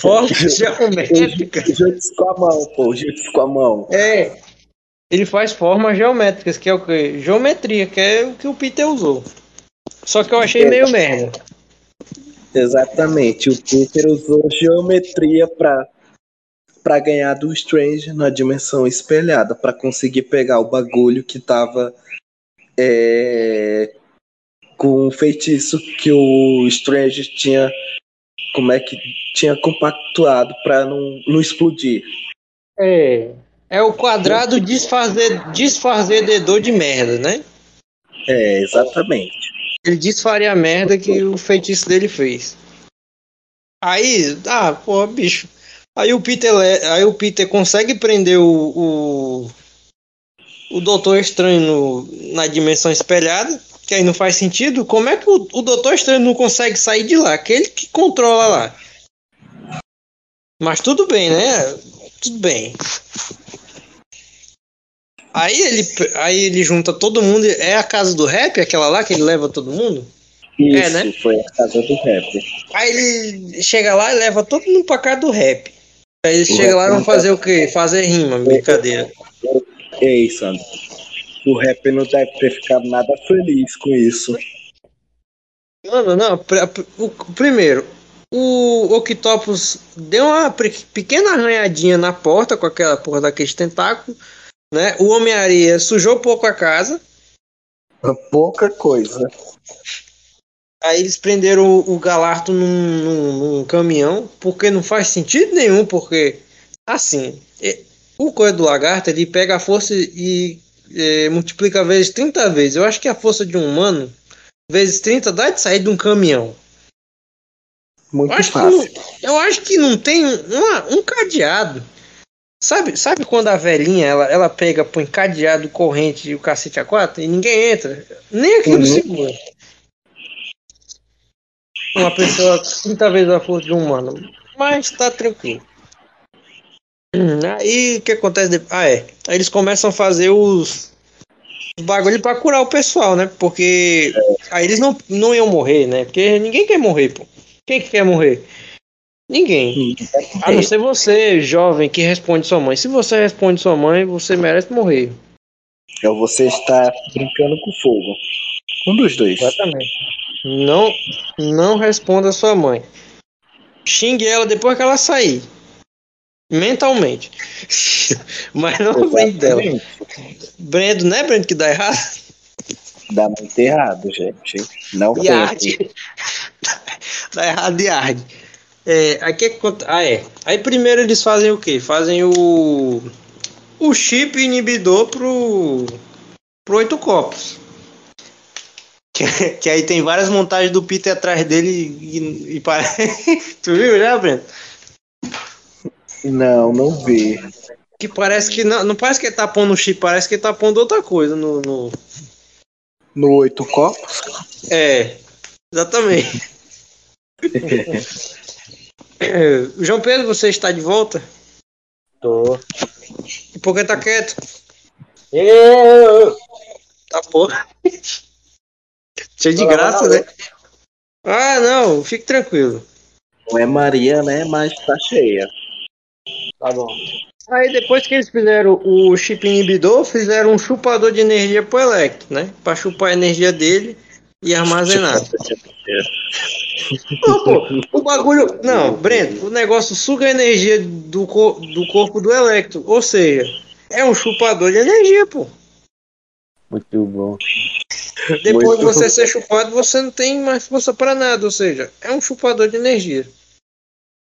Formas geométricas. Jutsu com a mão, pô. Jutsu com a mão. É. Ele faz formas geométricas, que é o que? Geometria, que é o que o Peter usou. Só que eu achei É. meio merda. Exatamente. O Peter usou geometria para para ganhar do Strange na dimensão espelhada, para conseguir pegar o bagulho que tava é, com o feitiço que o Strange tinha como é que tinha compactuado para não, não explodir. É. É o quadrado desfazer, desfazedor de merda, né? É, exatamente. Ele desfaria a merda que o feitiço dele fez. Aí, ah, pô, bicho. Aí o Peter, aí o Peter consegue prender o, o, o Doutor Estranho no- na dimensão espelhada, que aí não faz sentido. Como é que o, o Doutor Estranho não consegue sair de lá? Que ele que controla lá. Mas tudo bem, né? Tudo bem. Aí ele, aí ele junta todo mundo. É a casa do rap, aquela lá que ele leva todo mundo? Isso É, né? foi a casa do rap. Aí ele chega lá e leva todo mundo pra casa do rap. Aí eles chegam lá e vão fazer o quê? Fazer rima, brincadeira. Ei, Sandro. O rap não deve ter ficado nada feliz com isso. Mano, não, o, primeiro, o Octopus deu uma pequena arranhadinha na porta com aquela porra daquele tentáculo, né? O Homem-Areia sujou um pouco a casa. Pouca coisa. Aí eles prenderam o, o Galarto num, num- num caminhão, porque não faz sentido nenhum, porque assim, e- o coisa do lagarto ele pega a força e eh, multiplica vezes 30 vezes. Eu acho que a força de um humano vezes 30 dá de sair de um caminhão. Muito Eu acho, que fácil. não, eu acho que não tem uma- um cadeado. Sabe, sabe quando a velhinha ela, ela pega, põe cadeado, corrente e o cacete a quatro e ninguém entra? Nem aquilo Uhum. segura. Uma pessoa 30 vezes a força de um humano. Mas tá tranquilo. Hum, Aí o que acontece depois? Ah, é. Aí eles começam a fazer os, os bagulho pra curar o pessoal, né? Porque aí eles não, não iam morrer, né? Porque ninguém quer morrer, pô. Quem que quer morrer? Ninguém. A não ser você, jovem, que responde sua mãe. Se você responde sua mãe, você merece morrer. Então você está brincando com fogo. Um dos dois. Exatamente. Não, não responda sua mãe. Xingue ela depois que ela sair. Mentalmente. Mas não vem dela. Brendo, né, Brendo, que dá errado? Dá muito errado, gente. Não E arde. dá errado e arde. É, aí que aconte- Ah, é. Aí primeiro eles fazem o quê? Fazem o. O chip inibidor pro. pro oito copos. Que, que aí tem várias montagens do Peter atrás dele e, e parece. tu viu já, Breno? Não, não vi. Que parece que não, não parece que ele tá pondo chip, parece que ele tá pondo outra coisa no. no... No oito copos? É, exatamente. É, João Pedro, você está de volta? Tô. E por que tá quieto? Eu! Tá porra. Cheio de Vai lá, graça, né? Ah, não, fique tranquilo. Não é Maria, né? Mas tá cheia. Tá bom. Aí depois que eles fizeram o chip inibidor, fizeram um chupador de energia pro Electro, né? Pra chupar a energia dele e armazenar. Não, pô, o bagulho. Não, Brento, o negócio suga a energia do, co- do corpo do Electro. Ou seja, é um chupador de energia, pô. Muito bom. Depois de você ser chupado, você não tem mais força pra nada. Ou seja, é um chupador de energia.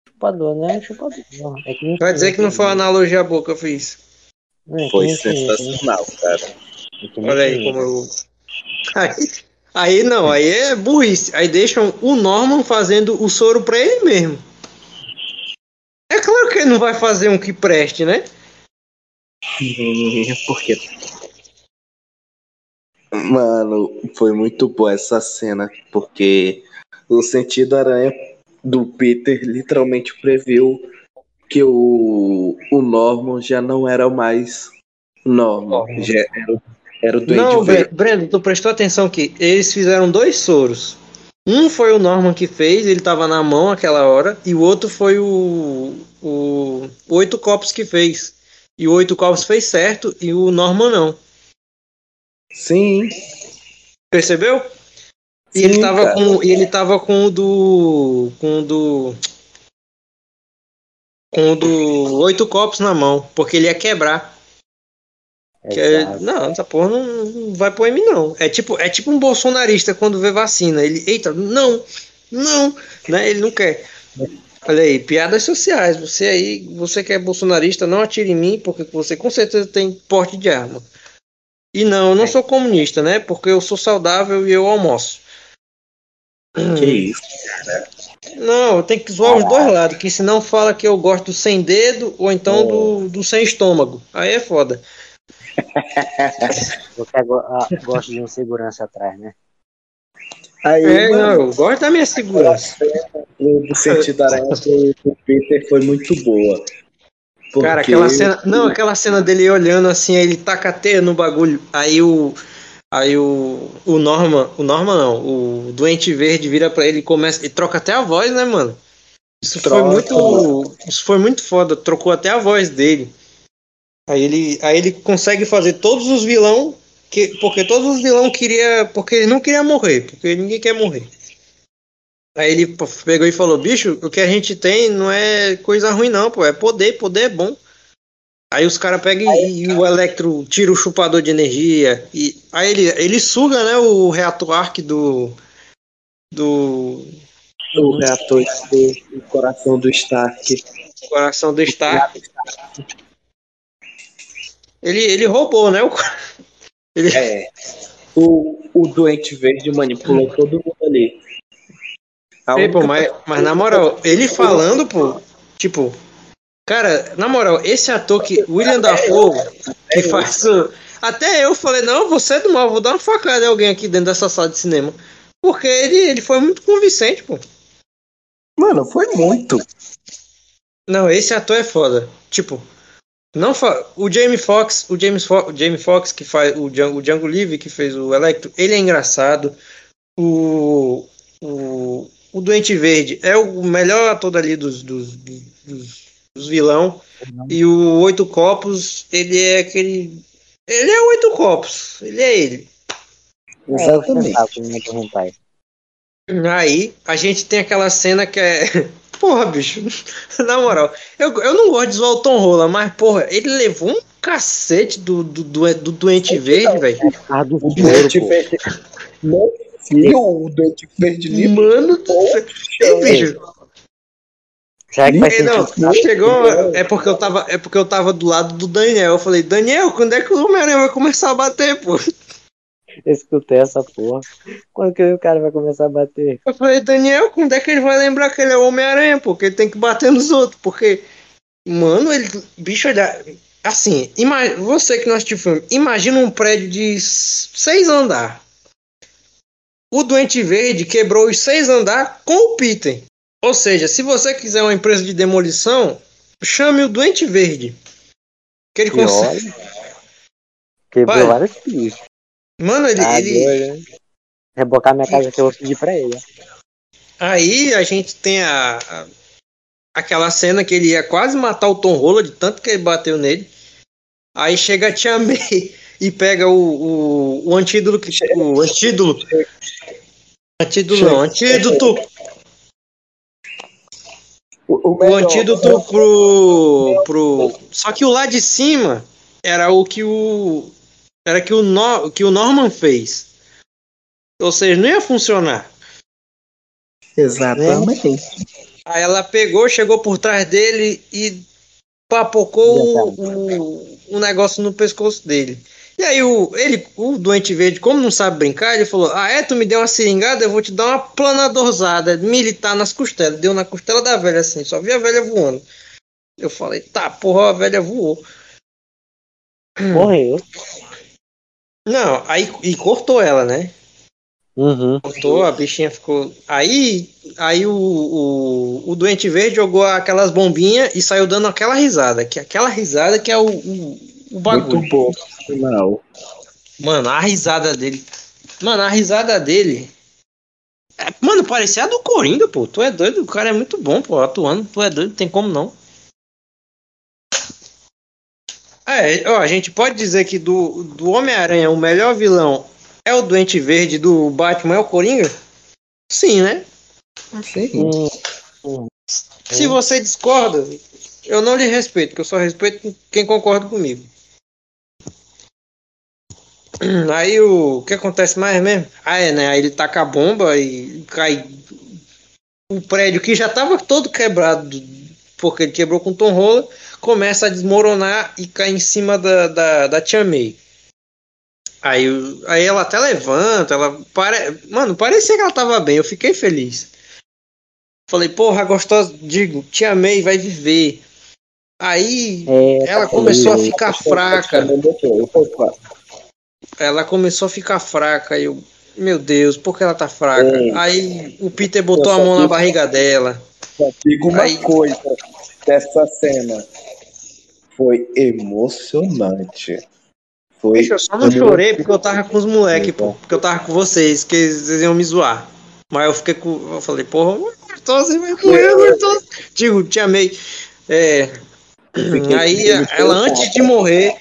Chupador, né? Chupador. Não, é que Vai dizer que não foi uma analogia boa que eu fiz. É que Foi né? sensacional, cara. É Olha aí como eu. Aí, aí não, aí é burrice. Aí deixam o Norman fazendo o soro pra ele mesmo. que não vai fazer um que preste, né? Por quê? Mano, foi muito boa essa cena, porque o sentido aranha do Peter literalmente previu que o, o Norman já não era mais Norman, já era, era o Duende Não, Verde. Bre- Breno, tu prestou atenção que eles fizeram dois soros. Um foi o Norman que fez, ele tava na mão aquela hora, e o outro foi o, o Oito Copos que fez. E o Oito Copos fez certo e o Norman não. Sim, Percebeu? E ele tava cara. com e ele tava com o do com o do com o do Oito Copos na mão, porque ele ia quebrar. Que é- não, essa porra não, não vai pro M, não. É tipo, é tipo um bolsonarista quando vê vacina. Ele, eita, não, não, né? Ele não quer. Olha aí, piadas sociais. Você aí, você que é bolsonarista, não atire em mim, porque você com certeza tem porte de arma. E não, eu não sou comunista, né? Porque eu sou saudável e eu almoço. que isso. Não, eu tenho que zoar os dois lados, que senão fala que eu gosto do sem dedo ou então do, do sem estômago. Aí é foda. Você ah, gosta de um segurança atrás, né? Aí, É, mano, não, eu gosto da minha segurança. o sentido aranha do Peter foi muito boa. Cara, Porque- aquela cena. Não, aquela cena dele olhando assim, aí ele taca a teia no bagulho. Aí o. Aí o. O Norman. O Norman não. O Doente Verde vira pra ele e começa. E troca até a voz, né, mano? Isso foi Troca. muito. Isso foi muito foda. Trocou até a voz dele. Aí ele, aí ele consegue fazer todos os vilão. Que, porque todos os vilão queria. Porque ele não queria morrer. Porque ninguém quer morrer. Aí ele pegou e falou: bicho, o que a gente tem não é coisa ruim, não, pô. É poder, poder é bom. Aí os caras pegam e, o Electro tira o chupador de energia. E aí ele, ele suga, né, o reator arc do. Do o reator do, do coração do Stark. coração do Stark. Ele, ele roubou, né? O, ele, É. O, o doente verde manipulou todo mundo ali. Pô, mas, mas na moral, ele falando, pô, tipo, cara, na moral, esse ator que, William Dafoe, que faz. Até eu falei, não, você é do mal, vou dar uma facada em alguém aqui dentro dessa sala de cinema. Porque ele, ele foi muito convincente, pô. Mano, foi muito. Não, esse ator é foda. Tipo, não fa... o Jamie Foxx, o James Fo... o Jamie Foxx que faz o Django, o Django Livre que fez o Electro, ele é engraçado. O o, o Doente Verde é o melhor ator dali dos dos, dos, dos vilão. E o Oito Copos, ele é aquele ele é o Oito Copos, ele é ele. Muito hentai. Aí a gente tem aquela cena que é. Porra, bicho. Na moral, eu, eu não gosto de zoar o Tom Rola, mas, porra, ele levou um cacete do, do, do, do Doente Verde, velho. Causa do doente verde. Filho, o doente verde livre. Mano do céu. Será que faz Ei, não, sentido? chegou. É porque, eu tava, é porque eu tava do lado do Daniel. Eu falei, Daniel, quando é que o Homem-Aranha vai começar a bater, pô? Eu escutei essa porra. Quando que o cara vai começar a bater? Eu falei, Daniel, quando é que ele vai lembrar que ele é o Homem-Aranha, pô? Que ele tem que bater nos outros. Porque, mano, ele. Bicho, olha. Assim, ima, você que não assistiu o filme, imagina um prédio de seis andar. O Doente Verde quebrou os seis andar com o Peter. Ou seja, se você quiser uma empresa de demolição, chame o Doente Verde. Que ele consegue. Quebrou Vai. vários fios. Mano, ele, Ah, ele, doido? Rebocar minha casa que eu vou pedir pra ele. Aí a gente tem a, a- aquela cena que ele ia quase matar o Tom Rola de tanto que ele bateu nele. Aí chega a Tia May e pega o, o, o antídoto que o antídoto antídoto não, antídoto O, o o antídoto pro pro só que o lá de cima era o que o era que o no, que o Norman fez. Ou seja, não ia funcionar. Exatamente. Aí ela pegou, chegou por trás dele e papocou o, o, o negócio no pescoço dele. E aí o, ele, o doente verde, como não sabe brincar, ele falou: Ah, é, tu me deu uma seringada, eu vou te dar uma planadorzada militar nas costelas. Deu na costela da velha assim, só vi a velha voando. Eu falei, tá, porra, a velha voou. Morreu. Não, aí e cortou ela, né? Uhum. Cortou, a bichinha ficou. Aí, aí o, o, o doente verde jogou aquelas bombinhas e saiu dando aquela risada. Que aquela risada que é o, o, o bagulho. Muito bom. Não. Mano, a risada dele. Mano, a risada dele. É, mano, parecia a do Coringa, pô. Tu é doido, o cara é muito bom, pô, atuando. Tu é doido, tem como não. É, ó, a gente pode dizer que do, do Homem-Aranha o melhor vilão é o Doente Verde, do Batman é o Coringa? Sim, né? Sim. Hum. Se você discorda, eu não lhe respeito, porque eu só respeito quem concorda comigo. Aí o, o que acontece mais mesmo? Ah, é, né? Aí ele taca a bomba e cai o prédio que já tava todo quebrado, porque ele quebrou com Tom Rola, começa a desmoronar e cai em cima da, da, da Tia May. Aí, aí ela até levanta, ela pare... Mano, parecia que ela tava bem, eu fiquei feliz. Falei, porra, gostosa, digo, Tia May vai viver. Aí É, ela começou a ficar fraca. Ela começou a ficar fraca. e Eu, meu Deus, por que ela tá fraca? Ei. Aí o Peter botou Eu a mão na barriga dela. Só digo uma Aí- coisa dessa cena. Foi emocionante. Foi Bicho, eu só não chorei porque eu tava com os moleques, pô. Porque eu tava com vocês, que eles iam me zoar. Mas eu fiquei com. Eu falei, porra, gostosa, vai morrer, gostosa. Digo, te amei. É, aí ela, antes de morrer,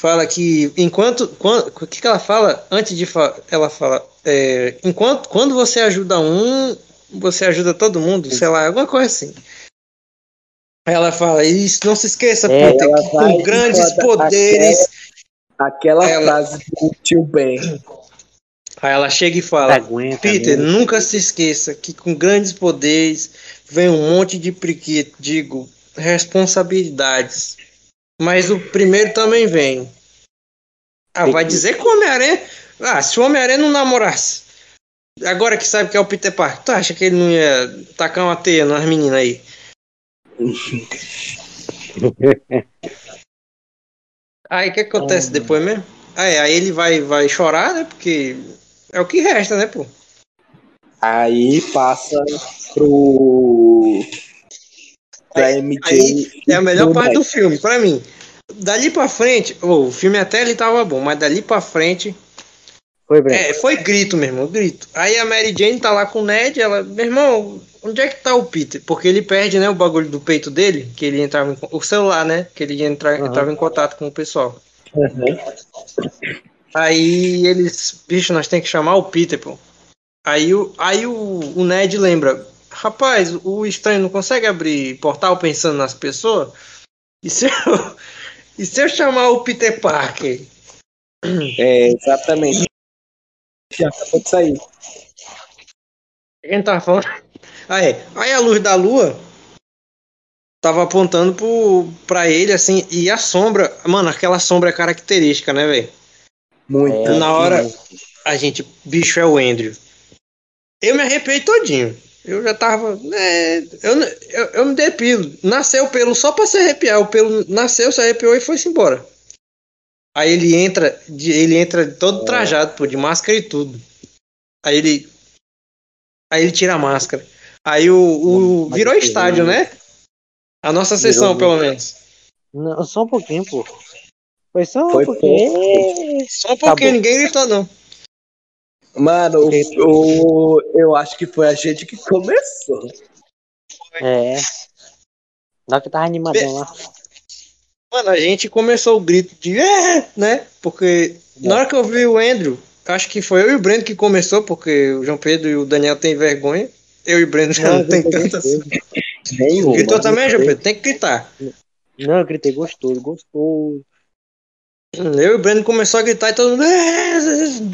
fala que enquanto. Quando, o que, que ela fala? Antes de falar. Ela fala. é, enquanto, quando você ajuda um, você ajuda todo mundo, sei lá, alguma coisa assim. Ela fala, isso, não se esqueça, É, Peter, ela que com grandes poderes. Aquela Ela- frase do tio Ben. Aí ela chega e fala: aguenta. Peter, né? nunca se esqueça que com grandes poderes vem um monte de priquito, digo, responsabilidades. Mas o primeiro também vem. Ah, vai dizer que o Homem-Aranha. Ah, se o Homem-Aranha não namorasse. Agora que sabe que é o Peter Parker, tu acha que ele não ia tacar uma teia nas meninas aí? Aí o que acontece depois mesmo? Ah, é, aí ele vai, vai chorar, né? Porque é o que resta, né, pô? Aí passa pro. Pra MJ. Aí é a melhor parte do filme, pra mim. Dali pra frente, ô, o filme até ele tava bom, mas dali pra frente Foi, Breno. é, foi grito, meu irmão, grito. Aí a Mary Jane tá lá com o Ned, ela, meu irmão, onde é que tá o Peter? Porque ele perde, né, o bagulho do peito dele, que ele entrava em, o celular, né, que ele entra, Aham. entrava em contato com o pessoal. Uhum. Aí eles, bicho, nós tem que chamar o Peter, pô. Aí o, aí o, o Ned lembra, rapaz, o estranho não consegue abrir portal pensando nas pessoas? E se eu, e se eu chamar o Peter Parker? É, exatamente. Já acabou de sair. Quem tava falando? Ah, é. Aí a luz da lua tava apontando pro, pra ele, assim, e a sombra, mano, aquela sombra é característica, né, velho? Muito. É, na hora- A gente, bicho, é o Andrew. Eu me arrepiei todinho. Eu já tava. né, eu, eu, eu me depilo. Nasceu o pelo só pra se arrepiar. O pelo nasceu, se arrepiou e foi-se embora. Aí ele entra, de- ele entra todo trajado, pô, de máscara e tudo. Aí ele. Aí ele tira a máscara. Aí o. o Mas virou estádio, né? A nossa Virou, sessão, né? pelo menos. Não, só um pouquinho, pô. Foi só um Foi pouquinho. Só um pouquinho, Acabou. ninguém gritou, não. Mano, o, o- eu acho que foi a gente que começou. É. Na hora que tava animadão lá. Mano, a gente começou o grito de é, né? Porque na hora que eu vi o Andrew, acho que foi eu e o Breno que começou, porque o João Pedro e o Daniel têm vergonha. Eu e o Breno já não, tem tanta. Nenhuma. Gritou também, João Pedro? Tem que gritar. Não, eu gritei gostoso, gostoso. Eu e o Breno começou a gritar e todo mundo "É",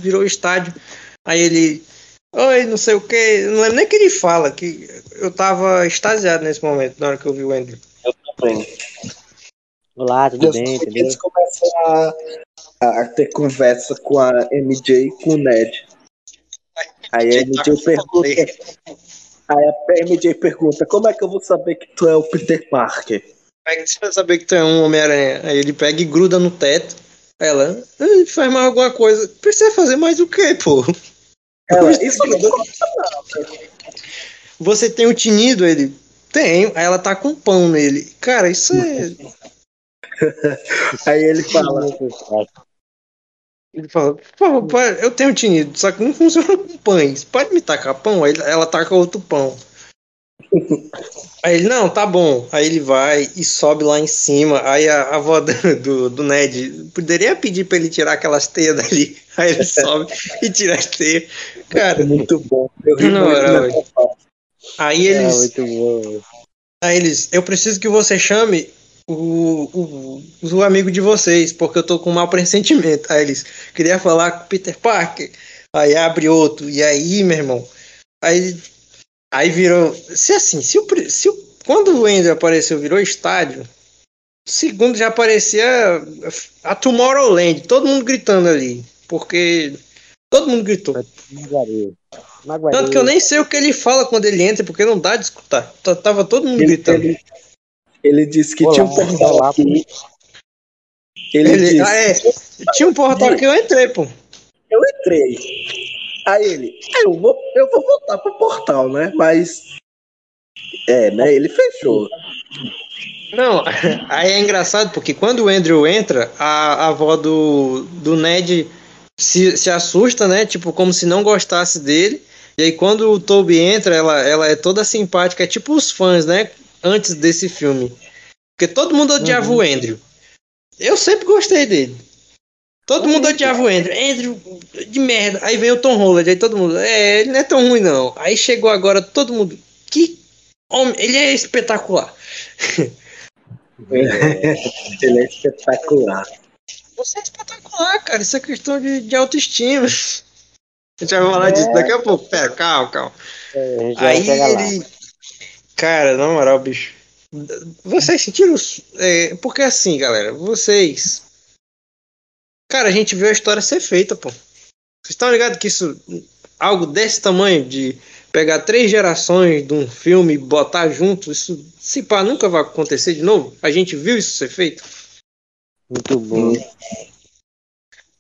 virou estádio. Aí ele, oi, não sei o que, não lembro nem o que ele fala, que eu tava extasiado nesse momento, na hora que eu vi o Andrew. Bem, Olá, tudo eu bem, que entendeu? eles começam a, a ter conversa com a MJ e com o Ned. Aí a MJ pergunta. Aí a MJ pergunta, como é que eu vou saber que tu é o Peter Parker? Aí você vai saber que tu é um Homem-Aranha. Aí ele pega e gruda no teto. Ela, faz mais alguma coisa. Precisa fazer mais o quê, pô? Ela, isso não Você tem o tinido, ele. Tenho. Aí ela tá com pão nele. Cara, isso é. Aí ele fala. Ele fala, por favor, eu tenho tinido, só que não funciona com pães. Pode me tacar pão? Aí ela taca outro pão. Aí ele, não, tá bom. Aí ele vai e sobe lá em cima. Aí a, a avó do, do Ned poderia pedir pra ele tirar aquelas teias dali. Aí ele sobe e tira as teias. Cara, muito bom. Eu ri Não, muito aí É, eles. muito bom. Aí eles, eu preciso que você chame o, o, o amigo de vocês, porque eu tô com um mau pressentimento. Aí eles, queria falar com o Peter Parker. Aí abre outro. E aí, meu irmão, aí, aí virou. Se assim, se o, se o, quando o Andrew apareceu, virou estádio. Segundo já aparecia a Tomorrowland, todo mundo gritando ali. Porque todo mundo gritou. Tanto que eu nem sei o que ele fala quando ele entra, porque não dá de escutar. T- Tava todo mundo Ele, gritando. ele, ele disse que Olá, tinha um portal olá. aqui. Ele, Ele- disse, ah, é. Tinha um portal que eu entrei, pô. eu entrei. Aí ele, "Ah, eu vou, eu vou voltar pro portal, né? Mas. É, né? Ele fechou. Não, aí é engraçado porque quando o Andrew entra, a, a avó do, do Ned se, se assusta, né? Tipo, como se não gostasse dele. E aí quando o Toby entra, ela, ela é toda simpática, é tipo os fãs, né? Antes desse filme. Porque todo mundo odiava o Andrew. Eu sempre gostei dele. Todo mundo odiava o Andrew. Andrew, de merda. Aí vem o Tom Holland, aí todo mundo, é, ele não é tão ruim não. Aí chegou agora todo mundo, que homem, ele é espetacular. Ele é espetacular. Você é espetacular, cara. Isso é questão de, de autoestima. A gente vai falar disso daqui a pouco. Pera, calma, calma. É, Aí lá. ele. Cara, na moral, bicho. Vocês sentiram. é, porque assim, galera, vocês. Cara, a gente viu a história ser feita, pô. Vocês estão ligados que isso. Algo desse tamanho, de pegar três gerações de um filme e botar junto, isso, se pá, nunca vai acontecer de novo? A gente viu isso ser feito? Muito bom.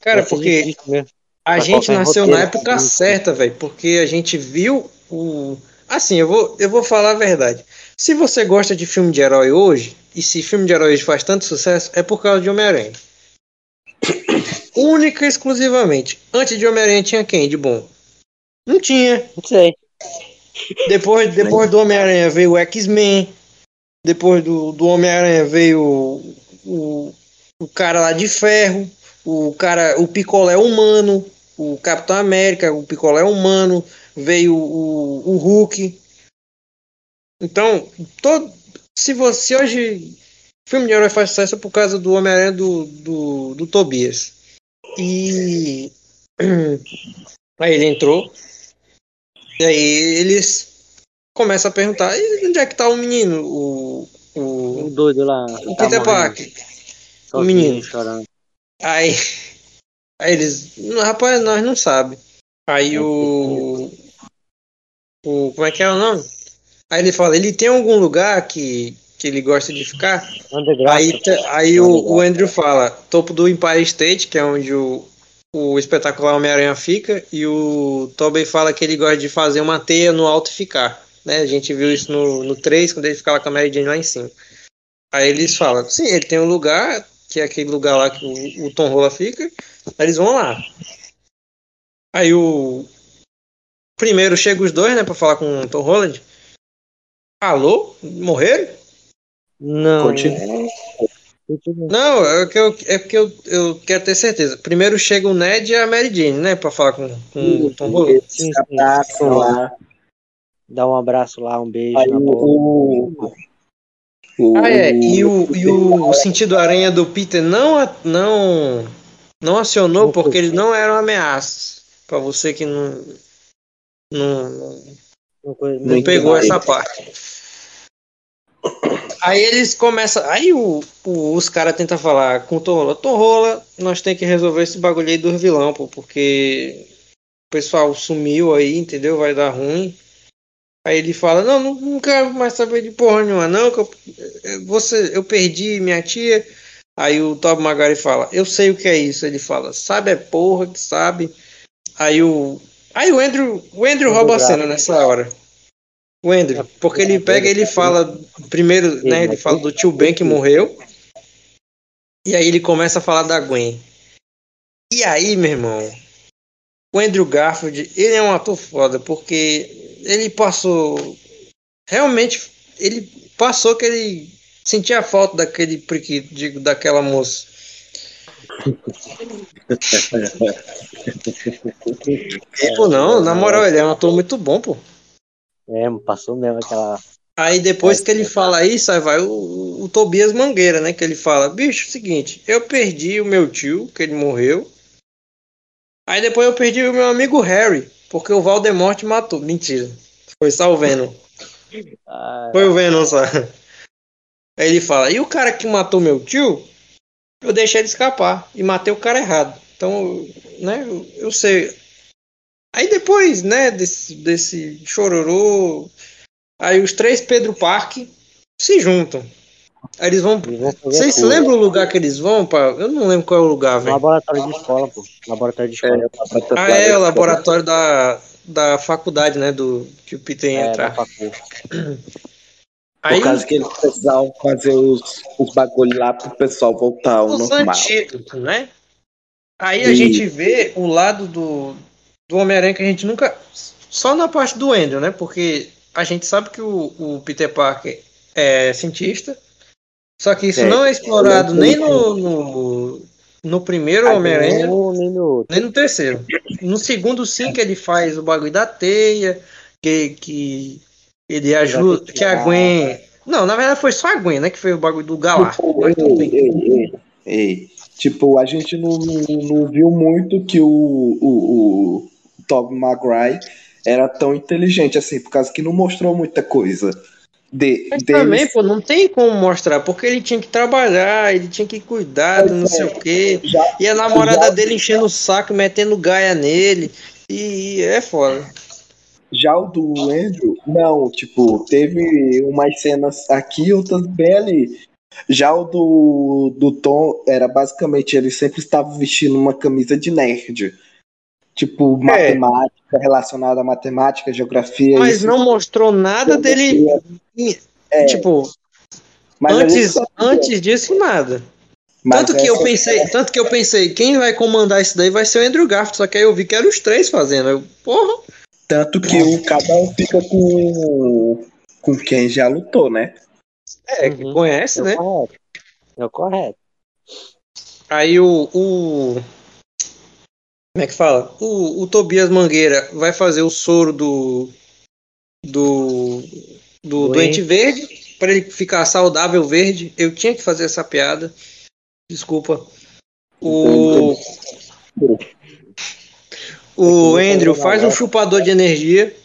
Cara, Vai ser porque. mesmo. A gente nasceu na época né? certa, velho, porque a gente viu o. Assim, eu vou, eu vou falar a verdade. Se você gosta de filme de herói hoje, e se filme de herói hoje faz tanto sucesso, é por causa de Homem-Aranha. Única e exclusivamente. Antes de Homem-Aranha tinha quem de bom? Não tinha. Não sei. Depois, depois do Homem-Aranha veio o X-Men. Depois do, do Homem-Aranha veio o, o, o cara lá de ferro. O cara, o picolé humano. O Capitão América, o picolé humano. Veio o, o Hulk. Então, todo, se você hoje. Filme de herói faz sucesso é por causa do Homem-Aranha do, do, do Tobias. E. Aí ele entrou. E aí eles começam a perguntar: e onde é que tá o menino? O, o, O doido lá. o tá Peter morrendo, Parker. Sozinho, menino. chorando. Aí, aí eles, "Não, rapaz, nós não sabe. Aí o, o, como é que é o nome? Aí ele fala, ele tem algum lugar que, que ele gosta de ficar? Aí, aí o, o Andrew fala, topo do Empire State, que é onde o, o espetacular Homem-Aranha fica, e o Tobey fala que ele gosta de fazer uma teia no alto e ficar. Né? A gente viu isso no, no 3, quando ele fica lá com a Mary Jane lá em cima. Aí eles falam, sim, ele tem um lugar, que é aquele lugar lá que o, o Tom Rola fica, aí eles vão lá. Aí o. Primeiro chega os dois, né, pra falar com o Tom Holland. Alô? Morreram? Não. Continua. Não, é que eu, é porque eu, eu quero ter certeza. Primeiro chega o Ned e a Mary Jane, né? Pra falar com, com o Tom Holland. Sim, sim. Abraço lá. Dá um abraço lá, um beijo Aí na boca. o. o Ah, é. E o, e o, o sentido aranha do Peter não, não, não acionou porque eles não eram ameaças. Pra você que não, não, não pegou essa parte. Aí eles começam. Aí o, o- os caras tentam falar com o Torrola. Torrola, nós tem que resolver esse bagulho aí dos vilão, pô, porque o pessoal sumiu aí, entendeu? Vai dar ruim. Aí ele fala, não, não, não quero mais saber de porra nenhuma, não, que eu, você, eu perdi minha tia. Aí o Tob Magari fala, eu sei o que é isso. Ele fala, sabe é porra que sabe. Aí o. Aí o Andrew, o Andrew rouba a cena nessa hora. O Andrew, porque ele pega e ele fala, primeiro, né, ele fala do tio Ben que morreu. E aí ele começa a falar da Gwen. E aí, meu irmão, o Andrew Garfield, ele é um ator foda, porque ele passou. Realmente, ele passou que ele sentia falta daquele priquito, digo, daquela moça. tipo, não, na moral, ele é um ator muito bom, pô. É, passou mesmo aquela. Aí depois que ele fala isso, aí vai o, o Tobias Mangueira, né? Que ele fala, bicho, seguinte, eu perdi o meu tio, que ele morreu. Aí depois eu perdi o meu amigo Harry, porque o Valdemort matou. Mentira. Foi só o Venom. Ah, Foi o Venom só. Aí ele fala, e o cara que matou meu tio, eu deixei ele escapar e matei o cara errado. Então, né, eu, eu sei. Aí depois, né, desse, desse chororô, aí os três Pedro Parque se juntam. Aí eles vão. Vocês se lembram o lugar que eles vão? Pra... Eu não lembro qual é o lugar, velho. Laboratório de escola, pô. Laboratório de escola. É, ah, é, o laboratório da, da faculdade, né? Do, que o Peter ia é, entrar. Aí, Por causa que eles precisavam fazer os, os bagulhos lá pro pessoal voltar ao normal. Antídoto, né? Aí a gente vê o lado do, do Homem-Aranha que a gente nunca. Só na parte do Andrew, né? Porque a gente sabe que o, o Peter Parker é cientista. Só que isso é, não é explorado nem no, no, no primeiro Homem-Aranha, nem no... nem no terceiro. No segundo, sim, que ele faz o bagulho da teia, que, que ele ajuda. Que a Gwen. Não, na verdade foi só a Gwen, né? Que foi o bagulho do Galar. Tipo, Tipo, a gente não, não, não, viu muito que o, o, o Tobey Maguire era tão inteligente assim, por causa que não mostrou muita coisa. De, Mas deles... também, pô, não tem como mostrar, porque ele tinha que trabalhar, ele tinha que cuidar, não é, sei o quê. Já, e a namorada já... dele enchendo o saco, metendo gaia nele. E é foda. Já o do Andrew, não, tipo, teve umas cenas aqui, outras bem ali. Já o do, do Tom era basicamente ele sempre estava vestindo uma camisa de nerd. Tipo, é. matemática, relacionada à matemática, geografia. Mas isso. não mostrou nada geografia. dele. É. Tipo, Mas antes, antes disso, nada. Mas tanto que eu pensei, é... tanto que eu pensei, quem vai comandar isso daí vai ser o Andrew Garfield, só que aí eu vi que eram os três fazendo. Eu, porra. Tanto que o cada um fica com com quem já lutou, né? É, que uhum. conhece, é né? Correto. É o correto. Aí o, o como é que fala? O, o Tobias Mangueira vai fazer o soro do. do. do doente verde para ele ficar saudável verde. Eu tinha que fazer essa piada. Desculpa. O. O Andrew faz um chupador de energia.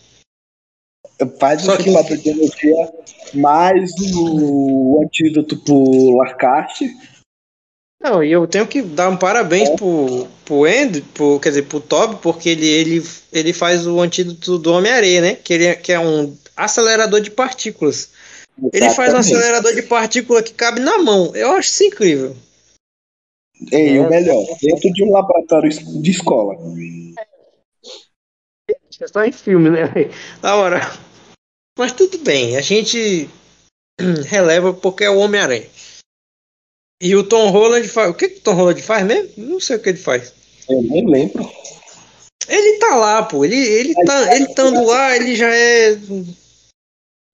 Faz um chupador de energia, mais o antídoto pro Larcast não, e eu tenho que dar um parabéns é. pro, pro Andy, pro, quer dizer, pro Toby, porque ele, ele, ele faz o antídoto do Homem-Areia, né? Que, ele é, que é um acelerador de partículas. Exatamente. Ele faz um acelerador de partícula que cabe na mão. Eu acho isso incrível. Ei, o melhor, dentro de um laboratório de escola. É só em filme, né? Na hora. Mas tudo bem, a gente releva porque é o Homem-Aranha. E o Tom Holland faz. O que, que o Tom Holland faz mesmo? Não sei o que ele faz. Eu nem lembro. Ele tá lá, pô. Ele, ele, tá, ele estando lá, ele já é.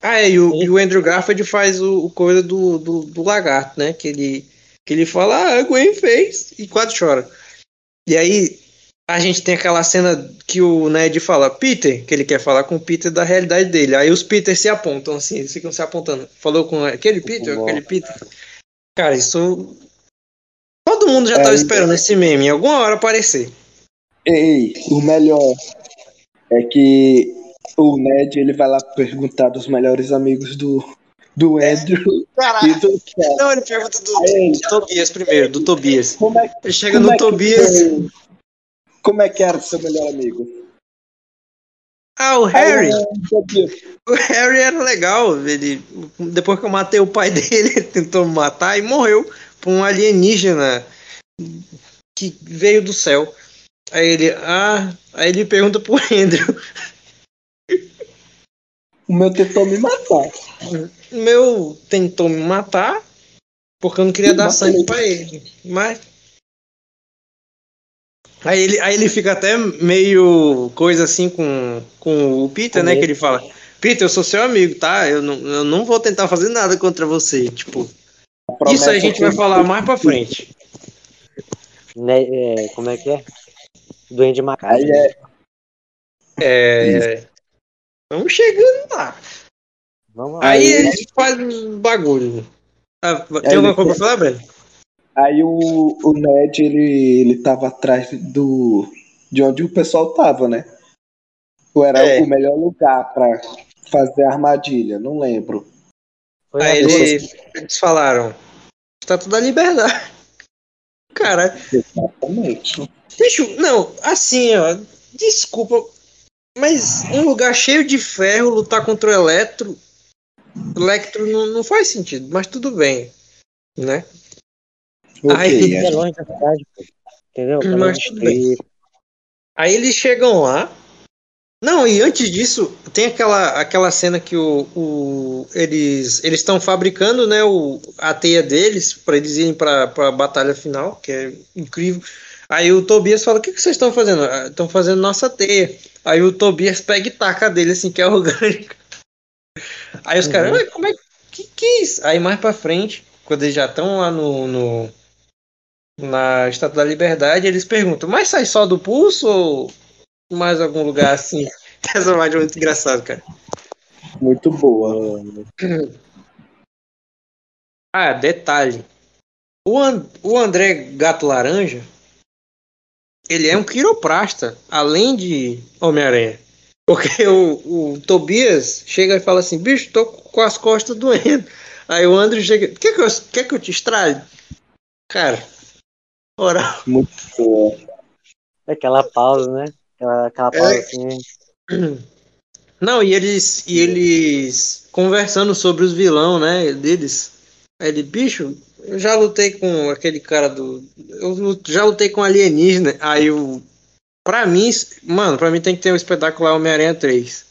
Ah, é, e o, e o Andrew Garfield faz o, o coisa do, do, do, lagarto, né? Que ele, que ele fala, ah, a Gwen fez, e quase chora. E aí, a gente tem aquela cena que o Ned fala, Peter, que ele quer falar com o Peter da realidade dele. Aí os Peters se apontam, assim, eles ficam se apontando. Falou com aquele Peter, aquele Peter. Cara, isso. Todo mundo já é, tava esperando esse meme em alguma hora aparecer. Ei, o melhor é que o Ned ele vai lá perguntar dos melhores amigos do, do é. Andrew. Caralho. E do Não, ele pergunta do, do, Tobias primeiro, do Tobias. Como é, ele chega no é Tobias. Foi, como é que era seu melhor amigo? Ah, o Harry. O Harry era legal. Ele, depois que eu matei o pai dele, ele tentou me matar e morreu por um alienígena que veio do céu. Aí ele, ah, aí ele pergunta pro Andrew. O meu tentou me matar. O meu tentou me matar porque eu não queria dar sangue pra ele. Mas. Aí ele, aí ele fica até meio coisa assim com, com o Peter, Com né? ele. Que ele fala: Peter, eu sou seu amigo, tá? Eu não, eu não vou tentar fazer nada contra você. Tipo, isso aí a gente vai falar mais pra frente. Né, é, como é que é? Duende macaco. É, É. Vamos chegando lá. Vamos lá. Aí Aí- eles fazem um bagulho. Ah, tem Aí alguma coisa pra falar, Breno? Aí o, o Ned, ele, ele tava atrás do. de onde o pessoal tava, né? Ou era É. o melhor lugar pra fazer a armadilha, não lembro. Foi Aí eles, eles falaram: Estátua da Liberdade. Cara, Exatamente. bicho, não, assim, ó, desculpa, mas um lugar cheio de ferro lutar contra o Electro. Electro não, não faz sentido, mas tudo bem, né? Aí- É longe da cidade, pô. Entendeu? Tá Mas tudo bem. Aí eles chegam lá. Não, e antes disso, tem aquela, aquela cena que o, o- eles eles estão fabricando né, o, a teia deles para eles irem para a batalha final, que é incrível. Aí o Tobias fala: O que, que vocês estão fazendo? Estão fazendo nossa teia. Aí o Tobias pega e taca dele assim, que é orgânica. Aí os caras, Uhum. "Ué, como é que, que é isso? Aí mais pra frente, quando eles já estão lá no, no- na Estátua da Liberdade, eles perguntam: Mas sai só do pulso ou mais algum lugar assim? Essa imagem é muito engraçada, cara. Muito boa. Ah, detalhe. O, An- o André Gato Laranja, ele é um quiroprasta, além de Homem-Aranha. Porque o, o Tobias chega e fala assim, bicho, tô com as costas doendo. Aí o André chega, quer que eu, quer que eu te estrale? Cara, oral. Muito boa. Aquela pausa, né? Aquela, aquela É. pausa assim. Não, e eles, e eles conversando sobre os vilão, né, deles. Aí ele, bicho, eu já lutei com aquele cara do. Eu já lutei com alienígena. Aí o. Pra mim, mano, pra mim tem que ter o espetacular Homem-Aranha 3.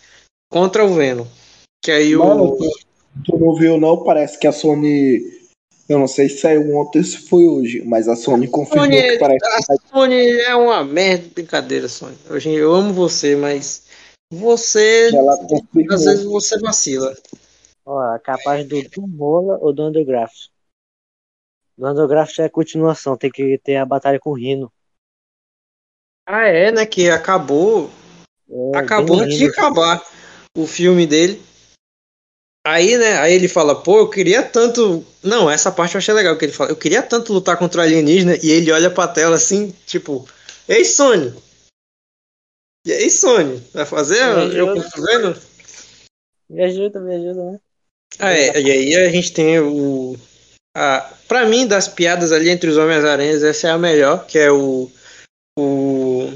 Contra o Venom. Que aí Mano, o. tu, tu não viu não? Parece que a Sony. Eu não sei se saiu ontem ou se foi hoje, mas a Sony confirmou Sony, que parece que a Sony é uma merda, brincadeira, Sony. Hoje eu amo você, mas você. Às vezes você vacila. Ó, a capaz do Tom Rola ou do Undergraft. Do Undergraft é continuação, tem que ter a batalha com o Rino. Ah, é, né? Que acabou É, Acabou de acabar o filme dele. Aí, né? Aí ele fala, pô, eu queria tanto. Não, essa parte eu achei legal que ele fala. Eu queria tanto lutar contra o alienígena e ele olha pra tela assim, tipo, Ei, Sony! E aí, Sony? Vai fazer? Eu tô vendo? Me ajuda, me ajuda, né? Ah, é, e aí a gente tem o. A, pra mim, das piadas ali entre os Homens-Aranhas, essa é a melhor, que é o. O,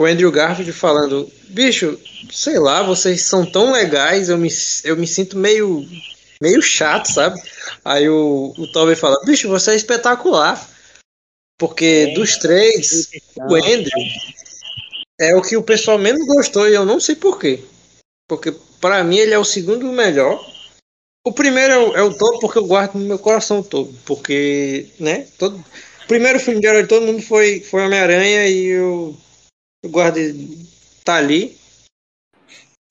o Andrew Garfield falando: Bicho, sei lá, vocês são tão legais, eu me, eu me sinto meio. meio chato, sabe? Aí o, o Tobey fala: Bicho, você é espetacular. Porque É. dos três, o Andrew é o que o pessoal menos gostou e eu não sei porquê. Porque pra mim ele é o segundo melhor. O primeiro é o, é o todo porque eu guardo no meu coração todo. Porque, né? Todo, o primeiro filme de herói de todo mundo foi, foi Homem-Aranha e eu, guardo ele- tá ali.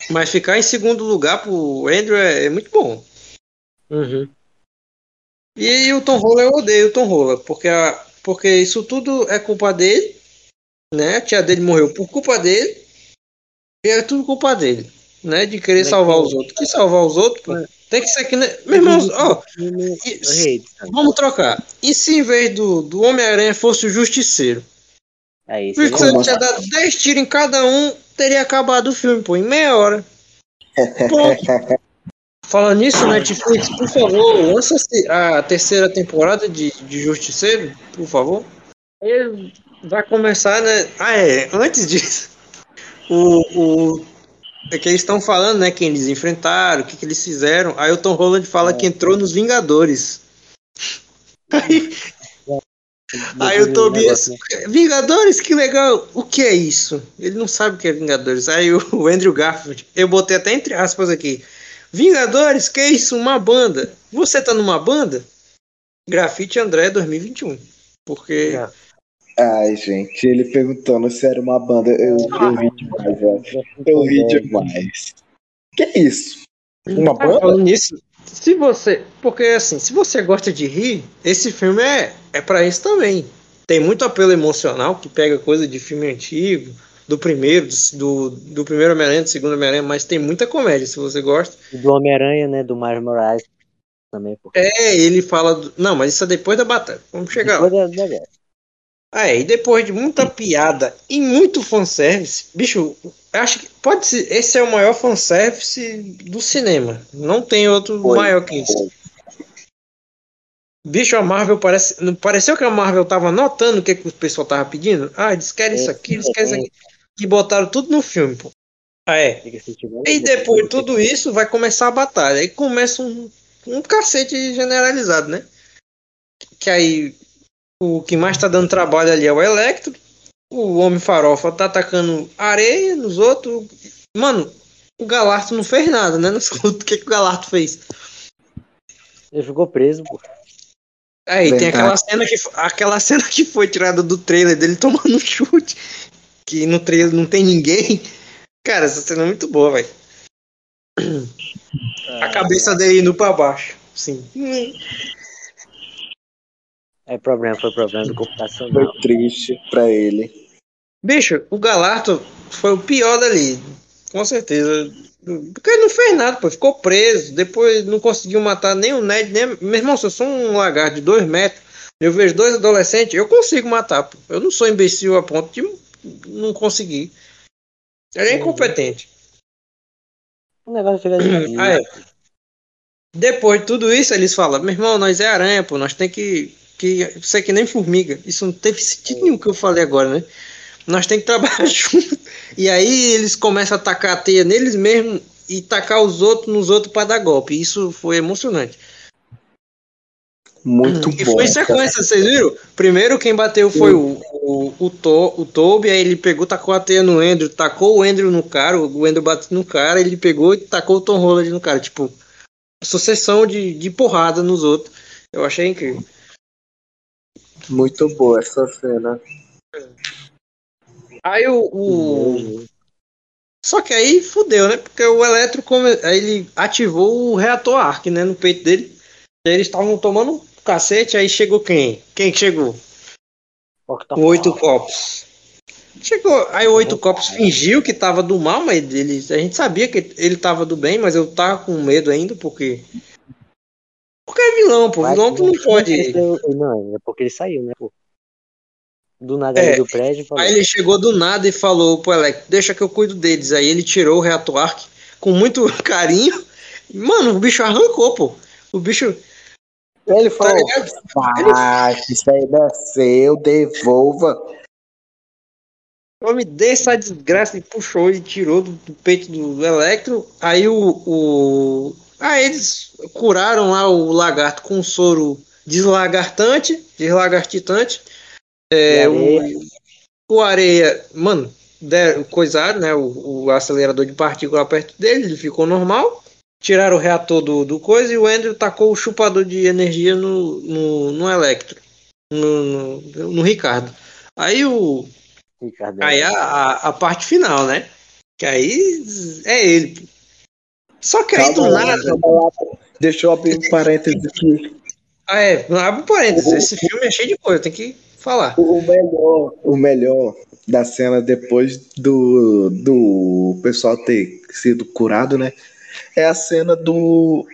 Mas ficar em segundo lugar pro Andrew é, é muito bom. Uhum. E o Tom Holland eu odeio o Tom Holland, porque, a- porque isso tudo é culpa dele, né? A tia dele morreu por culpa dele, e é tudo culpa dele, né? De querer é salvar que- os outros. Que salvar os outros, pô, tem que ser que. Meu irmão, ó, e- o vamos trocar. E se em vez do, do Homem-Aranha fosse o Justiceiro? Aí, Justiceiro Como tinha dado 10 tiros em cada um, teria acabado o filme, pô, em meia hora. Falando nisso, Netflix, por favor, lança a terceira temporada de, de Justiceiro, por favor. Ele vai começar, né? Ah, é, antes disso, o, o é que eles estão falando, né? Quem eles enfrentaram, o que, que eles fizeram. Aí o Tom Holland fala é. que entrou nos Vingadores. Aí, aí o Tobias, Vingadores, que legal. O que é isso? Ele não sabe o que é Vingadores. Aí o, Andrew Garfield, eu botei até entre aspas aqui. Vingadores, que é isso? Uma banda. Você tá numa banda? Grafite André 2021. Porque. É. Ai, gente, ele perguntando se era uma banda. Eu, eu ri demais, eu, eu ri demais. Que é isso? Uma tá banda? Falando nisso, se você. Porque assim, se você gosta de rir, esse filme é, é para isso também. Tem muito apelo emocional que pega coisa de filme antigo, do primeiro, do, do primeiro Homem-Aranha, do segundo Homem-Aranha, mas tem muita comédia, se você gosta. Do Homem-Aranha, né? Do Miles Morales também. Porque... É, ele fala. Do... Não, mas isso é depois da batalha. Vamos chegar depois lá. Da, da ah, é, e depois de muita piada e muito fanservice, bicho, acho que pode ser. Esse é o maior fanservice do cinema. Não tem outro Foi. maior que isso. Bicho, a Marvel parece. Não pareceu que a Marvel tava notando o que, que o pessoal tava pedindo? Ah, eles querem isso aqui, eles querem isso aqui. E botaram tudo no filme, pô. Ah, é. E depois de tudo isso, vai começar a batalha. Aí começa um, um cacete generalizado, né? Que aí o que mais tá dando trabalho ali é o Electro. O Homem Farofa tá atacando areia nos outros. Mano, o Galarto não fez nada, né? Não O que, que o Galarto fez? Ele ficou preso, pô. Aí tem aquela cena, que, aquela cena que foi tirada do trailer dele tomando um chute. Que no trailer não tem ninguém. Cara, essa cena é muito boa, velho. A cabeça dele indo pra baixo. Sim. É problema, foi problema do computacional. Foi triste pra ele. Bicho, o Galarto foi o pior dali. Com certeza. Porque ele não fez nada, pô. Ficou preso. Depois não conseguiu matar nem o Ned, nem. Meu irmão, se eu sou um lagarto de dois metros, eu vejo dois adolescentes, eu consigo matar, pô. Eu não sou imbecil a ponto de não conseguir. Ele é incompetente. O negócio fica de é. Depois de tudo isso, eles falam: meu irmão, nós é aranha, pô. Nós tem que que isso é que nem formiga. Isso não teve sentido nenhum que eu falei agora, né? Nós tem que trabalhar junto. E aí eles começam a tacar a teia neles mesmo e tacar os outros nos outros para dar golpe. Isso foi emocionante. Muito bom. E foi em sequência, vocês viram? Primeiro quem bateu foi o, o, o, to, o Toby, aí ele pegou, tacou a teia no Andrew, tacou o Andrew no cara, o Andrew bateu no cara, ele pegou e tacou o Tom Holland no cara. Tipo, sucessão de, de porrada nos outros. Eu achei incrível. Muito boa essa cena. Aí o, o... Só que aí fudeu, né? Porque o Eletro aí ele ativou o reator Arc, né? No peito dele. E eles estavam tomando um cacete, aí chegou quem? Quem chegou? O Oito Copos. Chegou, aí o Oito Copos fingiu que tava do mal, mas ele, a gente sabia que ele tava do bem, mas eu tava com medo ainda, porque porque é vilão, pô. Vilão tu não pode. Não, é porque ele saiu, né, pô? Do nada é, do prédio. Falou. Aí ele chegou do nada e falou pro Elec, deixa que eu cuido deles. Aí ele tirou o reator arc com muito carinho. Mano, o bicho arrancou, pô. O bicho. Ele falou, tá isso aí desceu, devolva. Homem, dê essa desgraça e puxou e tirou do, do, peito do Electro. Aí o, o, Aí eles curaram lá o lagarto com soro deslagartante, deslagartitante. É, o, o areia, mano, der, coisado, né? O, o, acelerador de partícula perto dele, ele ficou normal. Tiraram o reator do, do coisa e o Andrew tacou o chupador de energia no, no, no Electro. No, no, no Ricardo. Aí o. Ricardo. Aí a, a, a, parte final, né? Que aí é ele. Só que aí do nada. Deixa eu abrir um parênteses aqui. Ah, é, abre um parênteses. Esse filme é cheio de coisa, tem que falar. O melhor, o melhor da cena depois do, do pessoal ter sido curado, né? É a cena do.